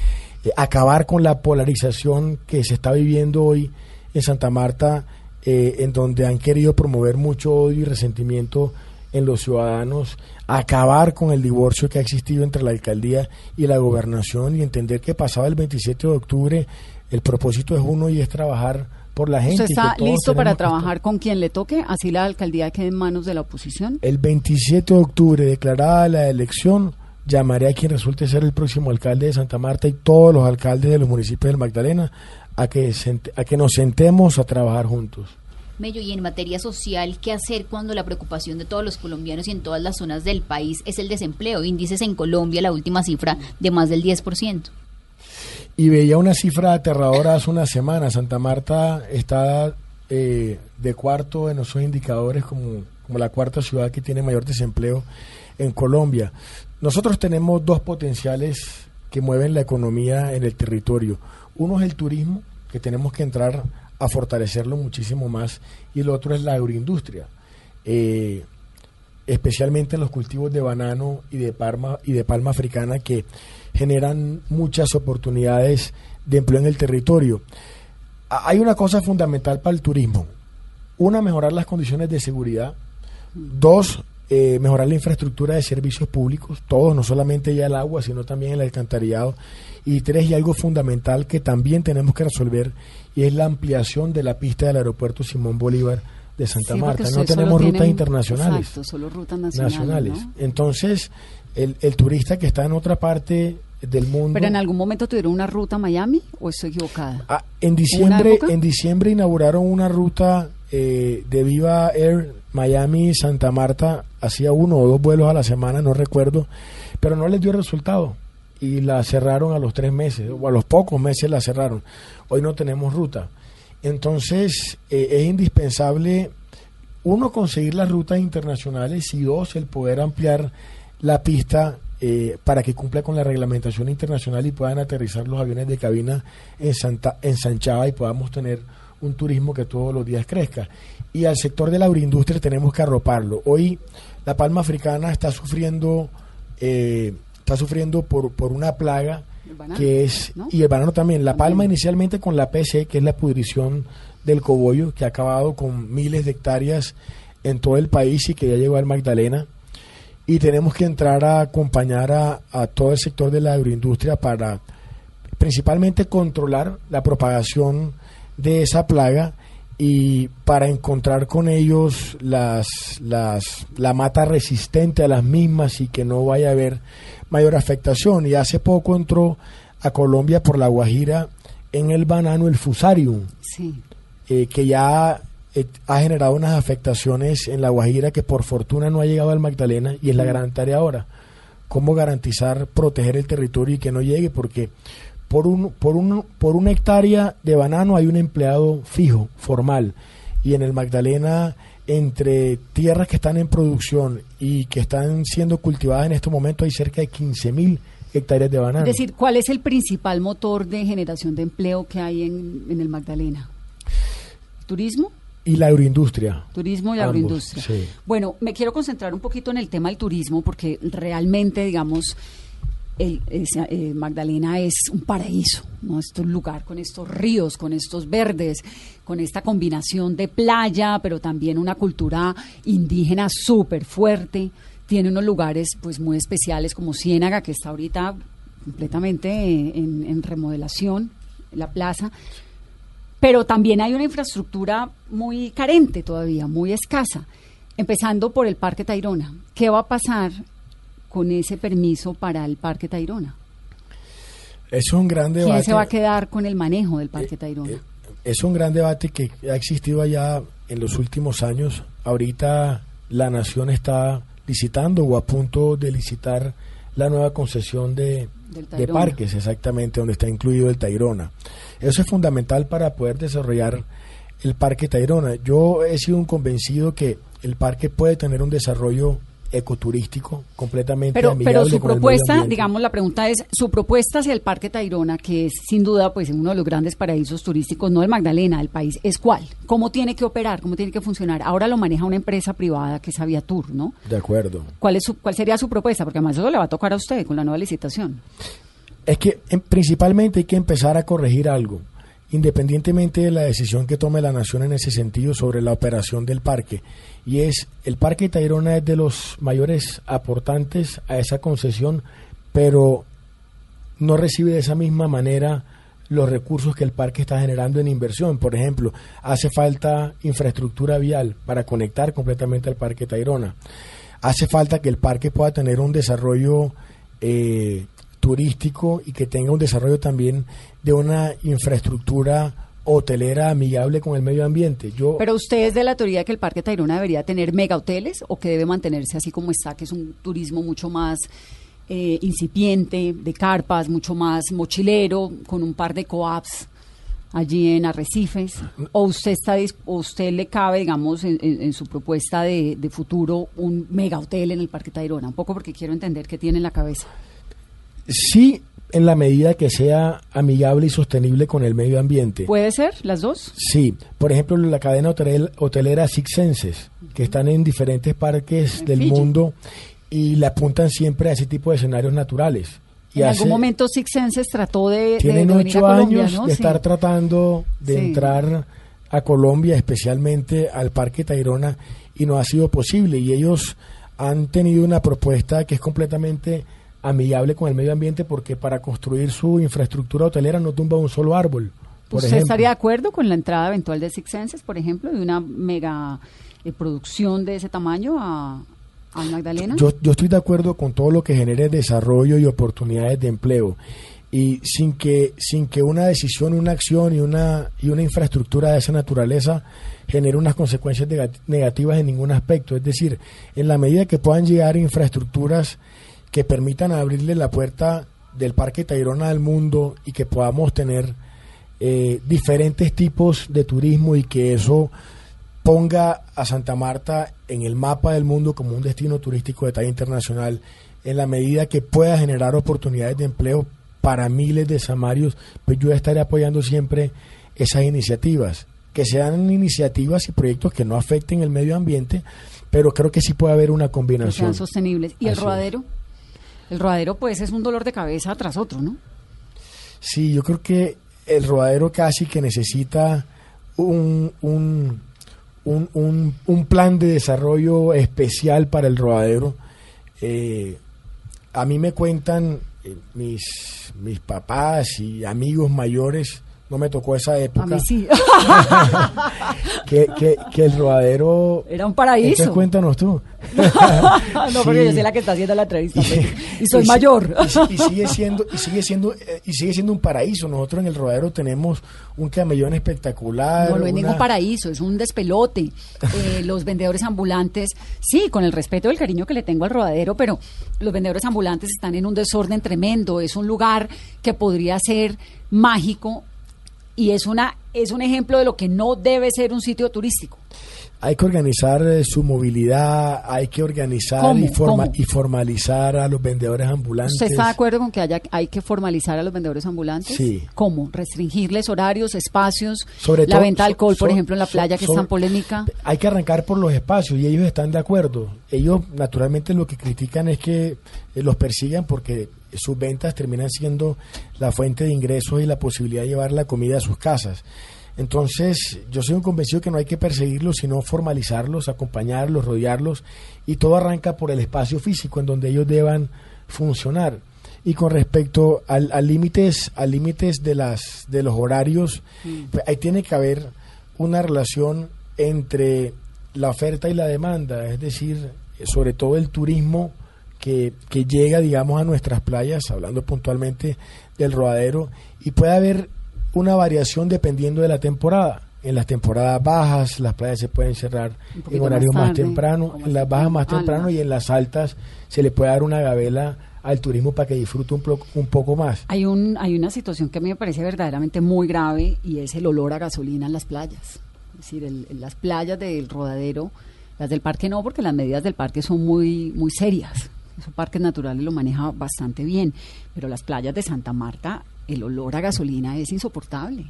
eh, acabar con la polarización que se está viviendo hoy en Santa Marta, eh, en donde han querido promover mucho odio y resentimiento en los ciudadanos, acabar con el divorcio que ha existido entre la alcaldía y la gobernación y entender que pasado el 27 de octubre el propósito es uno y es trabajar por la gente. ¿Usted está listo para trabajar con quien le toque? Así la alcaldía quede en manos de la oposición. El 27 de octubre, declarada la elección, llamaré a quien resulte ser el próximo alcalde de Santa Marta y todos los alcaldes de los municipios del Magdalena a que, a que nos sentemos a trabajar juntos. Mello, y en materia social, ¿qué hacer cuando la preocupación de todos los colombianos y en todas las zonas del país es el desempleo? Índices en Colombia, la última cifra de más del 10%. Y veía una cifra aterradora hace una semana. Santa Marta está eh, de cuarto en esos indicadores como, como la cuarta ciudad que tiene mayor desempleo en Colombia. Nosotros tenemos dos potenciales que mueven la economía en el territorio. Uno es el turismo, que tenemos que entrar a fortalecerlo muchísimo más y el otro es la agroindustria, eh, especialmente los cultivos de banano y de palma y de palma africana que generan muchas oportunidades de empleo en el territorio. Hay una cosa fundamental para el turismo. Una, mejorar las condiciones de seguridad. Dos, eh, mejorar la infraestructura de servicios públicos, todos, no solamente ya el agua, sino también el alcantarillado. Y tres, y algo fundamental que también tenemos que resolver, y es la ampliación de la pista del aeropuerto Simón Bolívar de Santa Marta. No tenemos rutas internacionales. Exacto, solo rutas nacionales. Entonces, el, el turista que está en otra parte del mundo. ¿Pero en algún momento tuvieron una ruta a Miami o estoy equivocada? Ah, en diciembre, en diciembre inauguraron una ruta eh, de Viva Air Miami Santa Marta, hacía uno o dos vuelos a la semana, no recuerdo, pero no les dio resultado y la cerraron a los tres meses o a los pocos meses la cerraron. Hoy no tenemos ruta. Entonces eh, es indispensable, uno, conseguir las rutas internacionales y dos, el poder ampliar la pista eh, para que cumpla con la reglamentación internacional y puedan aterrizar los aviones de cabina en Santa, ensanchada y podamos tener un turismo que todos los días crezca. Y al sector de la agroindustria tenemos que arroparlo. Hoy la palma africana está sufriendo, eh, está sufriendo por, por una plaga que es, y el banano también, la palma inicialmente con la PC, que es la pudrición del cogollo, que ha acabado con miles de hectáreas en todo el país y que ya llegó al Magdalena. Y tenemos que entrar a acompañar a, a todo el sector de la agroindustria para principalmente controlar la propagación de esa plaga y para encontrar con ellos las, las, la mata resistente a las mismas y que no vaya a haber mayor afectación. Y hace poco entró a Colombia por la Guajira en el banano el fusarium, eh, que ya eh, ha generado unas afectaciones en la Guajira que por fortuna no ha llegado al Magdalena y es la gran tarea ahora. ¿Cómo garantizar, proteger el territorio y que no llegue? Porque por, un, por, un, por una hectárea de banano hay un empleado fijo, formal. Y en el Magdalena, entre tierras que están en producción y que están siendo cultivadas en este momento, hay cerca de 15 mil hectáreas de banano. Es decir, ¿cuál es el principal motor de generación de empleo que hay en, en el Magdalena? ¿Turismo? Y la agroindustria. Turismo y agroindustria. Bueno, me quiero concentrar un poquito en el tema del turismo porque realmente, digamos, eh, Magdalena es un paraíso, ¿no? Este lugar con estos ríos, con estos verdes, con esta combinación de playa, pero también una cultura indígena súper fuerte. Tiene unos lugares pues muy especiales como Ciénaga, que está ahorita completamente en, en remodelación, la plaza. Pero también hay una infraestructura muy carente todavía, muy escasa, empezando por el Parque Tayrona. ¿Qué va a pasar con ese permiso para el Parque Tayrona? Es un gran debate. ¿Quién se va a quedar con el manejo del Parque eh, Tayrona? Eh, es un gran debate que ha existido allá en los últimos años. Ahorita la nación está licitando o a punto de licitar la nueva concesión de, de parques, exactamente, donde está incluido el Tayrona. Eso es fundamental para poder desarrollar el Parque Tayrona. Yo he sido un convencido que el parque puede tener un desarrollo ecoturístico completamente Pero, amigable pero su el propuesta, digamos, la pregunta es, su propuesta hacia el Parque Tayrona, que es sin duda pues uno de los grandes paraísos turísticos, no del Magdalena, del país, ¿es cuál? ¿Cómo tiene que operar? ¿Cómo tiene que funcionar? Ahora lo maneja una empresa privada que es Aviatur, ¿no? De acuerdo. ¿Cuál, es su, ¿Cuál sería su propuesta? Porque además eso le va a tocar a usted con la nueva licitación. Es que em, principalmente hay que empezar a corregir algo, independientemente de la decisión que tome la nación en ese sentido sobre la operación del parque. Y es, el Parque Tayrona es de los mayores aportantes a esa concesión, pero no recibe de esa misma manera los recursos que el parque está generando en inversión. Por ejemplo, hace falta infraestructura vial para conectar completamente al Parque Tayrona. Hace falta que el parque pueda tener un desarrollo eh, turístico y que tenga un desarrollo también de una infraestructura hotelera amigable con el medio ambiente. Yo Pero usted es de la teoría que el Parque Tayrona debería tener mega hoteles o que debe mantenerse así como está, que es un turismo mucho más eh, incipiente, de carpas, mucho más mochilero, con un par de coaps allí en Arrecifes, o usted está usted le cabe, digamos, en su propuesta de, de futuro un mega hotel en el Parque Tayrona, un poco porque quiero entender qué tiene en la cabeza. Sí, en la medida que sea amigable y sostenible con el medio ambiente. ¿Puede ser las dos? Sí, por ejemplo, la cadena hotel- hotelera Six Senses, que están en diferentes parques En del Fiji. mundo y le apuntan siempre a ese tipo de escenarios naturales. Y en hace- algún momento Six Senses trató de, tienen de venir a ocho Colombia, años ¿no? de Sí. estar tratando de Sí. entrar a Colombia, especialmente al Parque Tayrona, y no ha sido posible. Y ellos han tenido una propuesta que es completamente amigable con el medio ambiente porque para construir su infraestructura hotelera no tumba un solo árbol. Por ¿Usted ejemplo. estaría de acuerdo con la entrada eventual de Six Senses, por ejemplo, de una mega eh, producción de ese tamaño a, a Magdalena? Yo, yo estoy de acuerdo con todo lo que genere desarrollo y oportunidades de empleo. Y sin que, sin que una decisión, una acción y una, y una infraestructura de esa naturaleza genere unas consecuencias nega- negativas en ningún aspecto. Es decir, en la medida que puedan llegar infraestructuras que permitan abrirle la puerta del Parque Tayrona al mundo y que podamos tener eh, diferentes tipos de turismo y que eso ponga a Santa Marta en el mapa del mundo como un destino turístico de talla internacional en la medida que pueda generar oportunidades de empleo para miles de samarios, pues yo estaré apoyando siempre esas iniciativas, que sean iniciativas y proyectos que no afecten el medio ambiente, pero creo que sí puede haber una que combinación. sean sostenibles. ¿Y el es. El rodadero, pues, es un dolor de cabeza tras otro, ¿no? Sí, yo creo que el rodadero casi que necesita un, un, un, un- un plan de desarrollo especial para el rodadero. Eh, a mí me cuentan eh, mis, mis papás y amigos mayores, no me tocó esa A época, mí sí. *laughs* que, que, que el rodadero... Era un paraíso. Entonces cuéntanos tú. *laughs* no, porque Sí. yo soy la que está haciendo la entrevista. pues, y soy y mayor. y si- Y, sigue siendo y sigue siendo eh, y sigue siendo un paraíso. Nosotros en el rodadero tenemos un camellón espectacular. No, no es una- ningún paraíso, es un despelote. Eh, los vendedores ambulantes, sí, con el respeto y el cariño que le tengo al rodadero, pero los vendedores ambulantes están en un desorden tremendo. Es un lugar que podría ser mágico y es una es un ejemplo de lo que no debe ser un sitio turístico. Hay que organizar eh, su movilidad, hay que organizar ¿Cómo? y, forma- ¿Cómo? y formalizar a los vendedores ambulantes. ¿Usted está de acuerdo con que haya, hay que formalizar a los vendedores ambulantes? Sí. ¿Cómo? ¿Restringirles horarios, espacios? Sobre la todo- venta de alcohol, so- por ejemplo, en la so- playa, que es tan polémica. Hay que arrancar por los espacios y ellos están de acuerdo. Ellos naturalmente lo que critican es que eh, los persigan porque sus ventas terminan siendo la fuente de ingresos y la posibilidad de llevar la comida a sus casas. Entonces, yo soy un convencido que no hay que perseguirlos, sino formalizarlos, acompañarlos, rodearlos, y todo arranca por el espacio físico en donde ellos deban funcionar. Y con respecto al, al límites, a límites de las de los horarios, pues, ahí tiene que haber una relación entre la oferta y la demanda, es decir, sobre todo el turismo que, que llega, digamos, a nuestras playas, hablando puntualmente del rodadero, y puede haber una variación dependiendo de la temporada. En las temporadas bajas las playas se pueden cerrar Un en horarios más temprano, en las bajas más temprano. Ah, temprano no. y en las altas se le puede dar una gabela al turismo para que disfrute un, plo- un poco más. Hay, un, hay una situación que a mí me parece verdaderamente muy grave y es el olor a gasolina en las playas. Es decir, el- el- las playas del rodadero, las del parque no, porque las medidas del parque son muy, muy serias. Esos parques naturales lo maneja bastante bien, pero las playas de Santa Marta, el olor a gasolina es insoportable.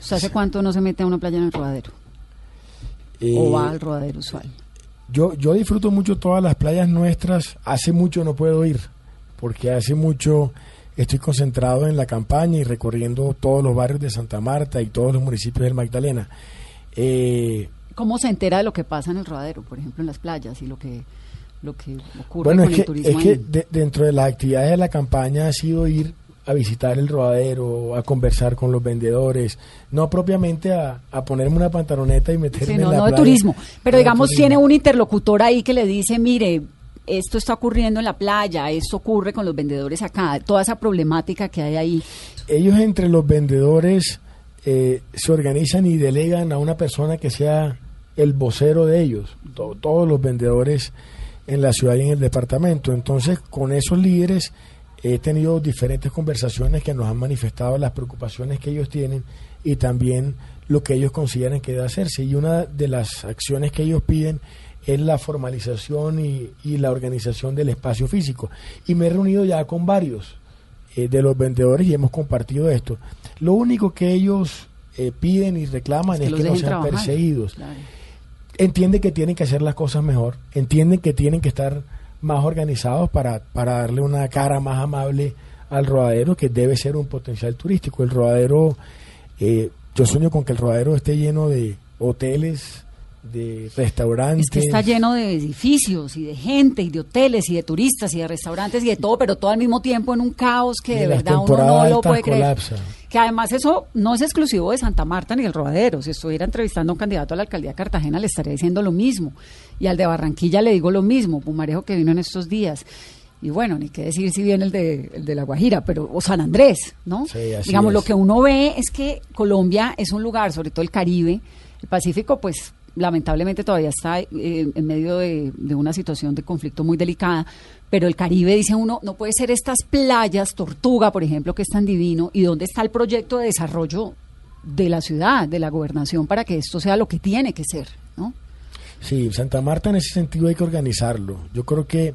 ¿Usted hace cuánto no se mete a una playa en el rodadero? Eh, ¿O va al rodadero usual? Yo, yo disfruto mucho todas las playas nuestras. Hace mucho no puedo ir, porque hace mucho estoy concentrado en la campaña y recorriendo todos los barrios de Santa Marta y todos los municipios del Magdalena. Eh, ¿Cómo se entera de lo que pasa en el rodadero, por ejemplo, en las playas y lo que, lo que ocurre bueno, con es el turismo es que de- dentro de las actividades de la campaña ha sido ir a visitar el rodadero, a conversar con los vendedores, no propiamente a, a ponerme una pantaloneta y meterme Sí, en la no de turismo. Pero No digamos, turismo. tiene un interlocutor ahí que le dice, mire, esto está ocurriendo en la playa, esto ocurre con los vendedores acá, toda esa problemática que hay ahí. ellos entre los vendedores eh, se organizan y delegan a una persona que sea el vocero de ellos, to- todos los vendedores en la ciudad y en el departamento. Entonces, con esos líderes he tenido diferentes conversaciones que nos han manifestado las preocupaciones que ellos tienen y también lo que ellos consideran que debe hacerse. Y una de las acciones que ellos piden es la formalización y, y la organización del espacio físico. Y me he reunido ya con varios eh, de los vendedores y hemos compartido esto. Lo único que ellos eh, piden y reclaman que es que no sean trabajar. perseguidos. Claro. Entienden que tienen que hacer las cosas mejor, entienden que tienen que estar más organizados para, para darle una cara más amable al rodadero, que debe ser un potencial turístico. El rodadero, eh, yo sueño con que el rodadero esté lleno de hoteles, de restaurantes. Es que está lleno de edificios y de gente y de hoteles y de turistas y de restaurantes y de todo, pero todo al mismo tiempo en un caos que de verdad uno no lo puede creer. Que además eso no es exclusivo de Santa Marta ni del Rodadero. Si estuviera entrevistando a un candidato a la alcaldía de Cartagena le estaría diciendo lo mismo. Y al de Barranquilla le digo lo mismo, Pumarejo que vino en estos días. Y bueno, ni qué decir si viene el de, el de La Guajira, pero, o San Andrés, ¿no? Sí, así Digamos, es. lo que uno ve es que Colombia es un lugar, sobre todo el Caribe, el Pacífico, pues lamentablemente todavía está eh, en medio de, una situación de conflicto muy delicada, pero el Caribe, dice uno, no puede ser estas playas, Tortuga, por ejemplo, que es tan divino, y dónde está el proyecto de desarrollo de la ciudad, de la gobernación, para que esto sea lo que tiene que ser, ¿no? Sí, Santa Marta en ese sentido hay que organizarlo. Yo creo que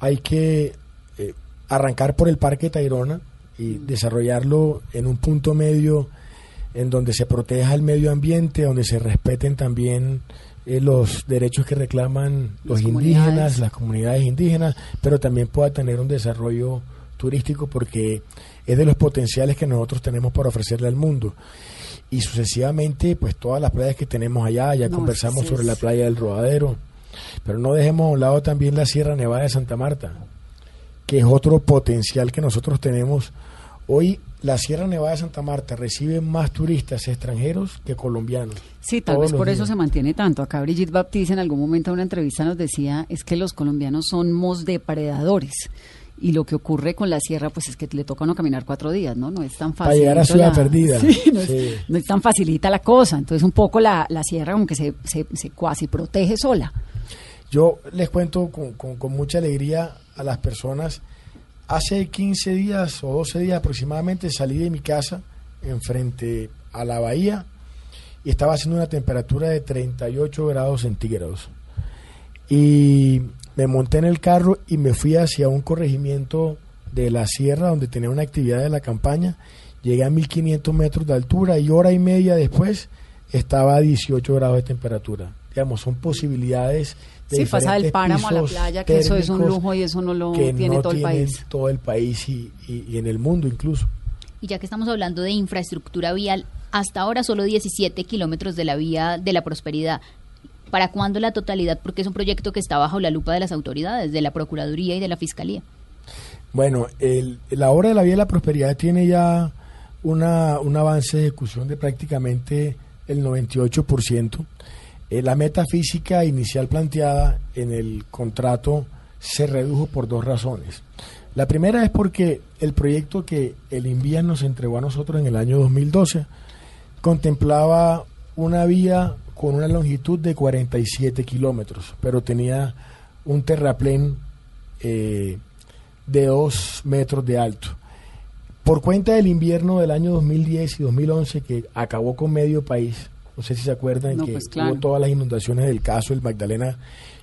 hay que eh, arrancar por el Parque Tayrona y desarrollarlo en un punto medio en donde se proteja el medio ambiente, donde se respeten también eh, los derechos que reclaman los Las indígenas, las comunidades indígenas, pero también pueda tener un desarrollo turístico porque es de los potenciales que nosotros tenemos para ofrecerle al mundo. Y sucesivamente, pues todas las playas que tenemos allá, ya No, conversamos sí sobre la playa del Rodadero, pero no dejemos a un lado también la Sierra Nevada de Santa Marta, que es otro potencial que nosotros tenemos. Hoy la Sierra Nevada de Santa Marta recibe más turistas extranjeros que colombianos. Sí, tal vez por eso días. se mantiene tanto. Acá Brigitte Baptiste en algún momento en una entrevista nos decía es que los colombianos somos depredadores. Y lo que ocurre con la sierra, pues es que le toca a uno caminar cuatro días, ¿no? No es tan fácil. Para llegar a Ciudad Perdida. *laughs* Sí, no, Sí. Es, no es tan facilita la cosa. Entonces, un poco la, la sierra como que se, se, se cuasi protege sola. Yo les cuento con, con- con mucha alegría a las personas. Hace 15 días o 12 días aproximadamente salí de mi casa enfrente a la bahía y estaba haciendo una temperatura de 38 grados centígrados. Y me monté en el carro y me fui hacia un corregimiento de la sierra donde tenía una actividad de la campaña. Llegué a 1500 metros de altura y hora y media después estaba a 18 grados de temperatura. Digamos, son posibilidades de Sí, pasa del páramo a la playa, que eso es un lujo y eso no lo que tiene no todo el país. todo el país y, y- y en el mundo incluso. Y ya que estamos hablando de infraestructura vial, hasta ahora solo 17 kilómetros de la vía de la prosperidad. ¿Para cuándo la totalidad? Porque es un proyecto que está bajo la lupa de las autoridades, de la Procuraduría y de la Fiscalía. Bueno, el- la obra de la Vía de la Prosperidad tiene ya una, un avance de ejecución de prácticamente el 98%. Eh, la meta física inicial planteada en el contrato se redujo por dos razones. La primera es porque el proyecto que el Invías nos entregó a nosotros en el año 2012 contemplaba una vía con una longitud de 47 kilómetros, pero tenía un terraplén eh, de 2 metros de alto. Por cuenta del invierno del año 2010 y 2011 que acabó con medio país, no sé si se acuerdan No, que pues, claro. hubo todas las inundaciones del caso, el Magdalena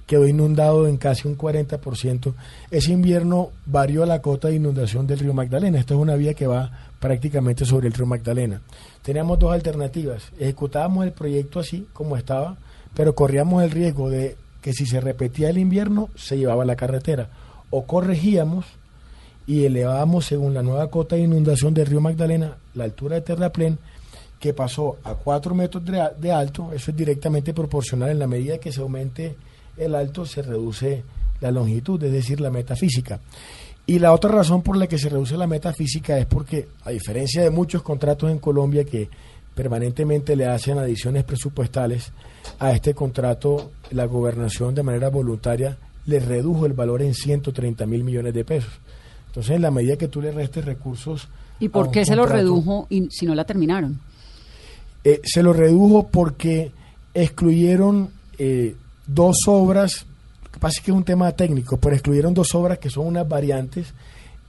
quedó inundado en casi un 40%. Ese invierno varió la cota de inundación del río Magdalena. Esta es una vía que va prácticamente sobre el río Magdalena. Teníamos dos alternativas. Ejecutábamos el proyecto así como estaba, pero corríamos el riesgo de que si se repetía el invierno se llevaba la carretera. O corregíamos y elevábamos según la nueva cota de inundación del río Magdalena la altura de terraplén que pasó a 4 metros de, de alto, eso es directamente proporcional en la medida que se aumente el alto se reduce la longitud, es decir, la metafísica. Y la otra razón por la que se reduce la metafísica es porque, a diferencia de muchos contratos en Colombia que permanentemente le hacen adiciones presupuestales, a este contrato la gobernación de manera voluntaria le redujo el valor en 130 mil millones de pesos. Entonces, en la medida que tú le restes recursos... ¿Y por qué se lo contrato, redujo y si no la terminaron? Eh, se lo redujo porque excluyeron eh, dos obras, lo que pasa es que es un tema técnico, pero excluyeron dos obras que son unas variantes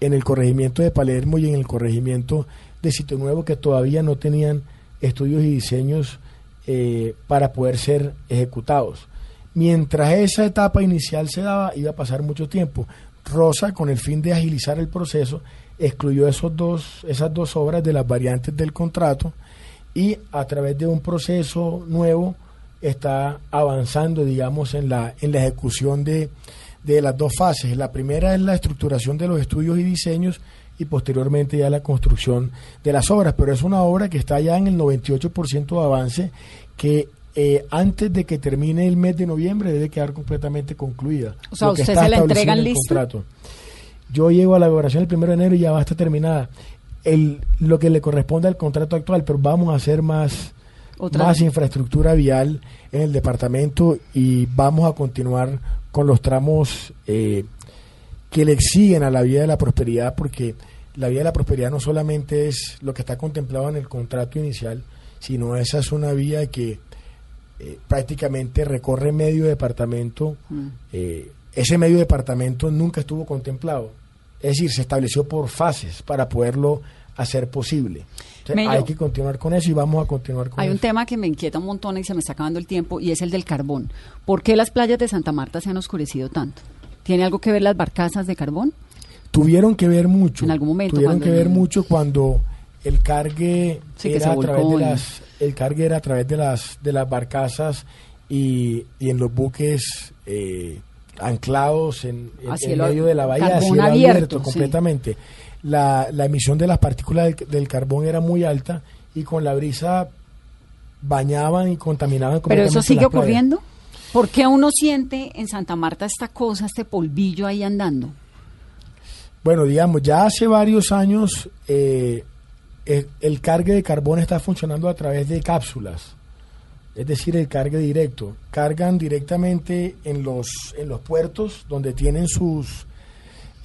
en el corregimiento de Palermo y en el corregimiento de Sitio Nuevo que todavía no tenían estudios y diseños eh, para poder ser ejecutados. Mientras esa etapa inicial se daba, iba a pasar mucho tiempo. Rosa, con el fin de agilizar el proceso, excluyó esos dos, esas dos obras de las variantes del contrato y a través de un proceso nuevo está avanzando, digamos, en la, en la ejecución de, de las dos fases. La primera es la estructuración de los estudios y diseños y posteriormente ya la construcción de las obras, pero es una obra que está ya en el 98% de avance que eh, antes de que termine el mes de noviembre debe quedar completamente concluida. O sea, ¿usted se la entregan en lista? contrato. Yo llego a la gobernación el primero de enero y ya va a estar terminada. El, lo que le corresponde al contrato actual, pero vamos a hacer más, Otra más vez. infraestructura vial en el departamento y vamos a continuar con los tramos eh, que le exiguen a la vía de la prosperidad, porque la vía de la prosperidad no solamente es lo que está contemplado en el contrato inicial, sino esa es una vía que eh, prácticamente recorre medio departamento. Mm. Eh, ese medio departamento nunca estuvo contemplado. Es decir, se estableció por fases para poderlo hacer posible. Mello. hay que continuar con eso y vamos a continuar con Hay un tema que me inquieta un montón y se me está acabando el tiempo y es el del carbón. ¿Por qué las playas de Santa Marta se han oscurecido tanto? ¿Tiene algo que ver las barcazas de carbón? Tuvieron que ver mucho. En algún momento, Tuvieron que ver el- mucho cuando el cargue Sí, era a través de las el cargue era a través de las de las barcazas y, y en los buques eh, anclados en, en- A en cielo- medio de la bahía cielo abierto, sí. completamente. La, la emisión de las partículas del, del carbón era muy alta y con la brisa bañaban y contaminaban ¿Pero eso sigue playas. ocurriendo? ¿Por qué uno siente en Santa Marta esta cosa, este polvillo ahí andando? Bueno, digamos, ya hace varios años eh, el, el cargue de carbón está funcionando a través de cápsulas, es decir, el cargue directo. Cargan directamente en los, en los puertos donde tienen sus,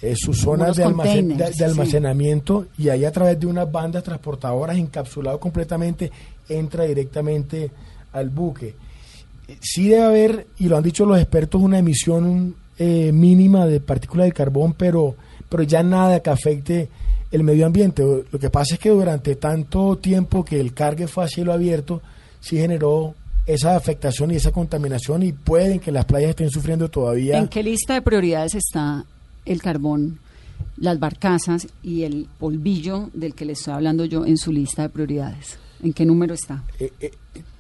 eh, sus zonas de, almacen- containers, de- de sí. almacenamiento y ahí a través de unas bandas transportadoras encapsulado completamente entra directamente al buque. Sí debe haber, y lo han dicho los expertos, una emisión eh, mínima de partículas de carbón, pero, pero ya nada que afecte el medio ambiente. Lo que pasa es que durante tanto tiempo que el cargue fue a cielo abierto, sí generó esa afectación y esa contaminación y pueden que las playas estén sufriendo todavía. ¿En qué lista de prioridades está el carbón, las barcazas y el polvillo del que le estoy hablando yo en su lista de prioridades? ¿En qué número está? Eh, eh,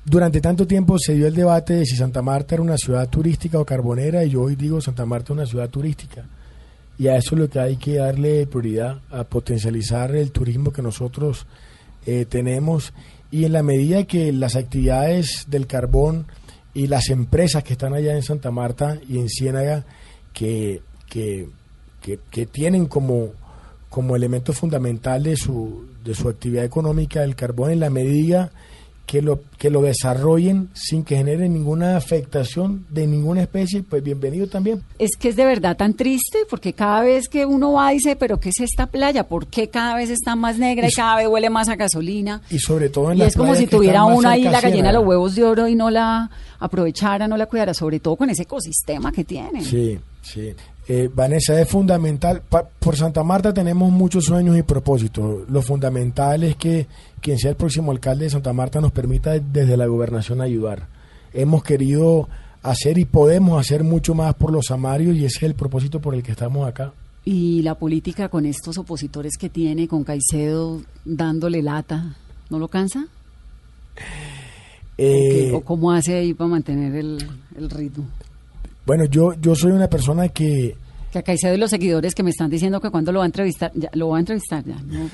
durante tanto tiempo se dio el debate de si Santa Marta era una ciudad turística o carbonera y yo hoy digo Santa Marta es una ciudad turística. Y a eso es lo que hay que darle prioridad, a potencializar el turismo que nosotros eh, tenemos y en la medida que las actividades del carbón y las empresas que están allá en Santa Marta y en Ciénaga que, que, que- tienen como, como elemento fundamental de su, de su actividad económica el carbón en la medida que lo, que lo desarrollen sin que genere ninguna afectación de ninguna especie, pues bienvenido también. Es que es de verdad tan triste porque cada vez que uno va dice, pero ¿qué es esta playa? ¿Por qué cada vez está más negra y Y- cada vez huele más a gasolina? Y sobre todo en Y las es como si tuviera uno ahí la gallina de los huevos de oro y no la aprovechara, no la cuidara, sobre todo con ese ecosistema que tiene. Sí, Sí. Eh, Vanessa, es fundamental. Pa- por Santa Marta tenemos muchos sueños y propósitos. Lo fundamental es que quien sea el próximo alcalde de Santa Marta nos permita desde la gobernación ayudar. Hemos querido hacer y podemos hacer mucho más por los amarios y ese es el propósito por el que estamos acá. Y la política con estos opositores que tiene, con Caicedo dándole lata, ¿no lo cansa? Eh, ¿O cómo hace ahí para mantener el, el ritmo? Bueno, yo, yo soy una persona que... Que a Caicedo y los seguidores que me están diciendo que cuando lo va a entrevistar, ya, lo va a entrevistar, ya, no,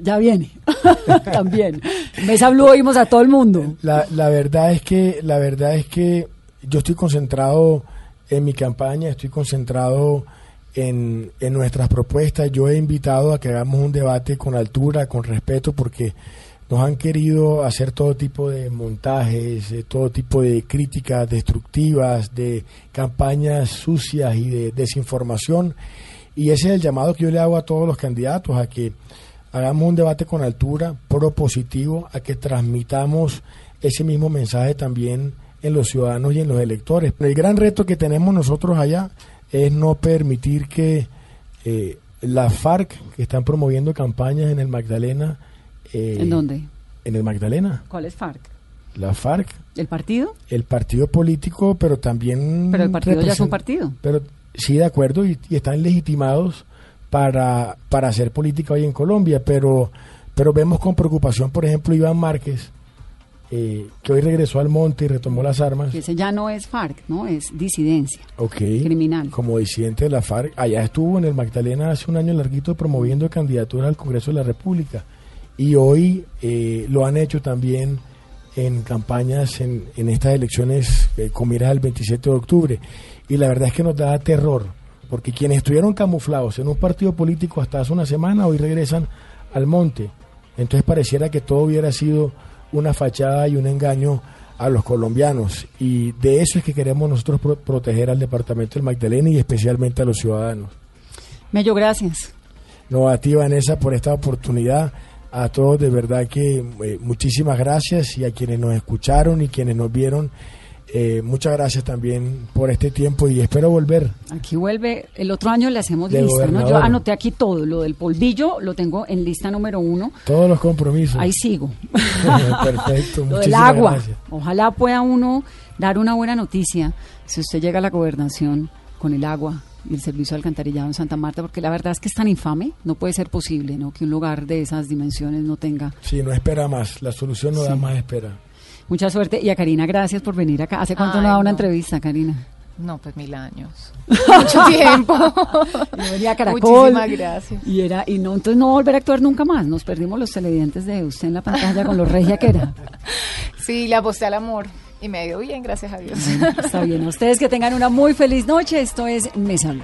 ya viene. *laughs* También. Mesa Blue oímos a todo el mundo. La, la verdad es que la verdad es que yo estoy concentrado en mi campaña, estoy concentrado en, en nuestras propuestas. Yo he invitado a que hagamos un debate con altura, con respeto, porque nos han querido hacer todo tipo de montajes, eh, todo tipo de críticas destructivas, de campañas sucias y de desinformación. Y ese es el llamado que yo le hago a todos los candidatos, a que hagamos un debate con altura, propositivo, a que transmitamos ese mismo mensaje también en los ciudadanos y en los electores. El gran reto que tenemos nosotros allá es no permitir que eh, la FARC, que están promoviendo campañas en el Magdalena... eh, ¿En dónde? En el Magdalena. ¿Cuál es FARC? La FARC, ¿El partido? el partido político, pero también... Pero el partido ya es un partido. Pero sí, de acuerdo, y, y están legitimados para, para hacer política hoy en Colombia, pero, pero vemos con preocupación, por ejemplo, Iván Márquez, eh, que hoy regresó al monte y retomó las armas. Ese ya no es FARC, ¿no? Es disidencia. Ok. Criminal. Como disidente de la FARC, allá estuvo en el Magdalena hace un año larguito promoviendo candidaturas al Congreso de la República. Y hoy eh, lo han hecho también en campañas en, en estas elecciones eh, con miras al 27 de octubre. Y la verdad es que nos da terror, porque quienes estuvieron camuflados en un partido político hasta hace una semana, hoy regresan al monte. Entonces pareciera que todo hubiera sido una fachada y un engaño a los colombianos. Y de eso es que queremos nosotros pro- proteger al departamento del Magdalena y especialmente a los ciudadanos. Mello, gracias. No, a ti, Vanessa, por esta oportunidad. A todos, de verdad que eh, muchísimas gracias y a quienes nos escucharon y quienes nos vieron, eh, muchas gracias también por este tiempo y espero volver. Aquí vuelve, el otro año le hacemos De lista, ¿no? Yo anoté aquí todo, lo del polvillo lo tengo en lista número uno, Todos los compromisos. ahí sigo. *laughs* *laughs* Perfecto, lo del agua, gracias. ojalá pueda uno dar una buena noticia si usted llega a la gobernación con el agua el servicio de alcantarillado en Santa Marta, porque la verdad es que es tan infame, no puede ser posible, ¿no? Que un lugar de esas dimensiones no tenga Sí, no espera más, la solución no da más espera. mucha suerte. Y a Karina, gracias por venir acá. ¿Hace cuánto no Ay, da una no. entrevista, Karina? No, pues mil años. *laughs* Mucho tiempo. *laughs* Yo venía a Caracol. Muchísimas gracias. Y era, y no, entonces no volver a actuar nunca más. Nos perdimos los televidentes de usted en la pantalla con los regia que era. *laughs* Sí, le aposté al amor y me ha ido bien, gracias a Dios. Está bien. Ustedes que tengan una muy feliz noche. Esto es Mesa.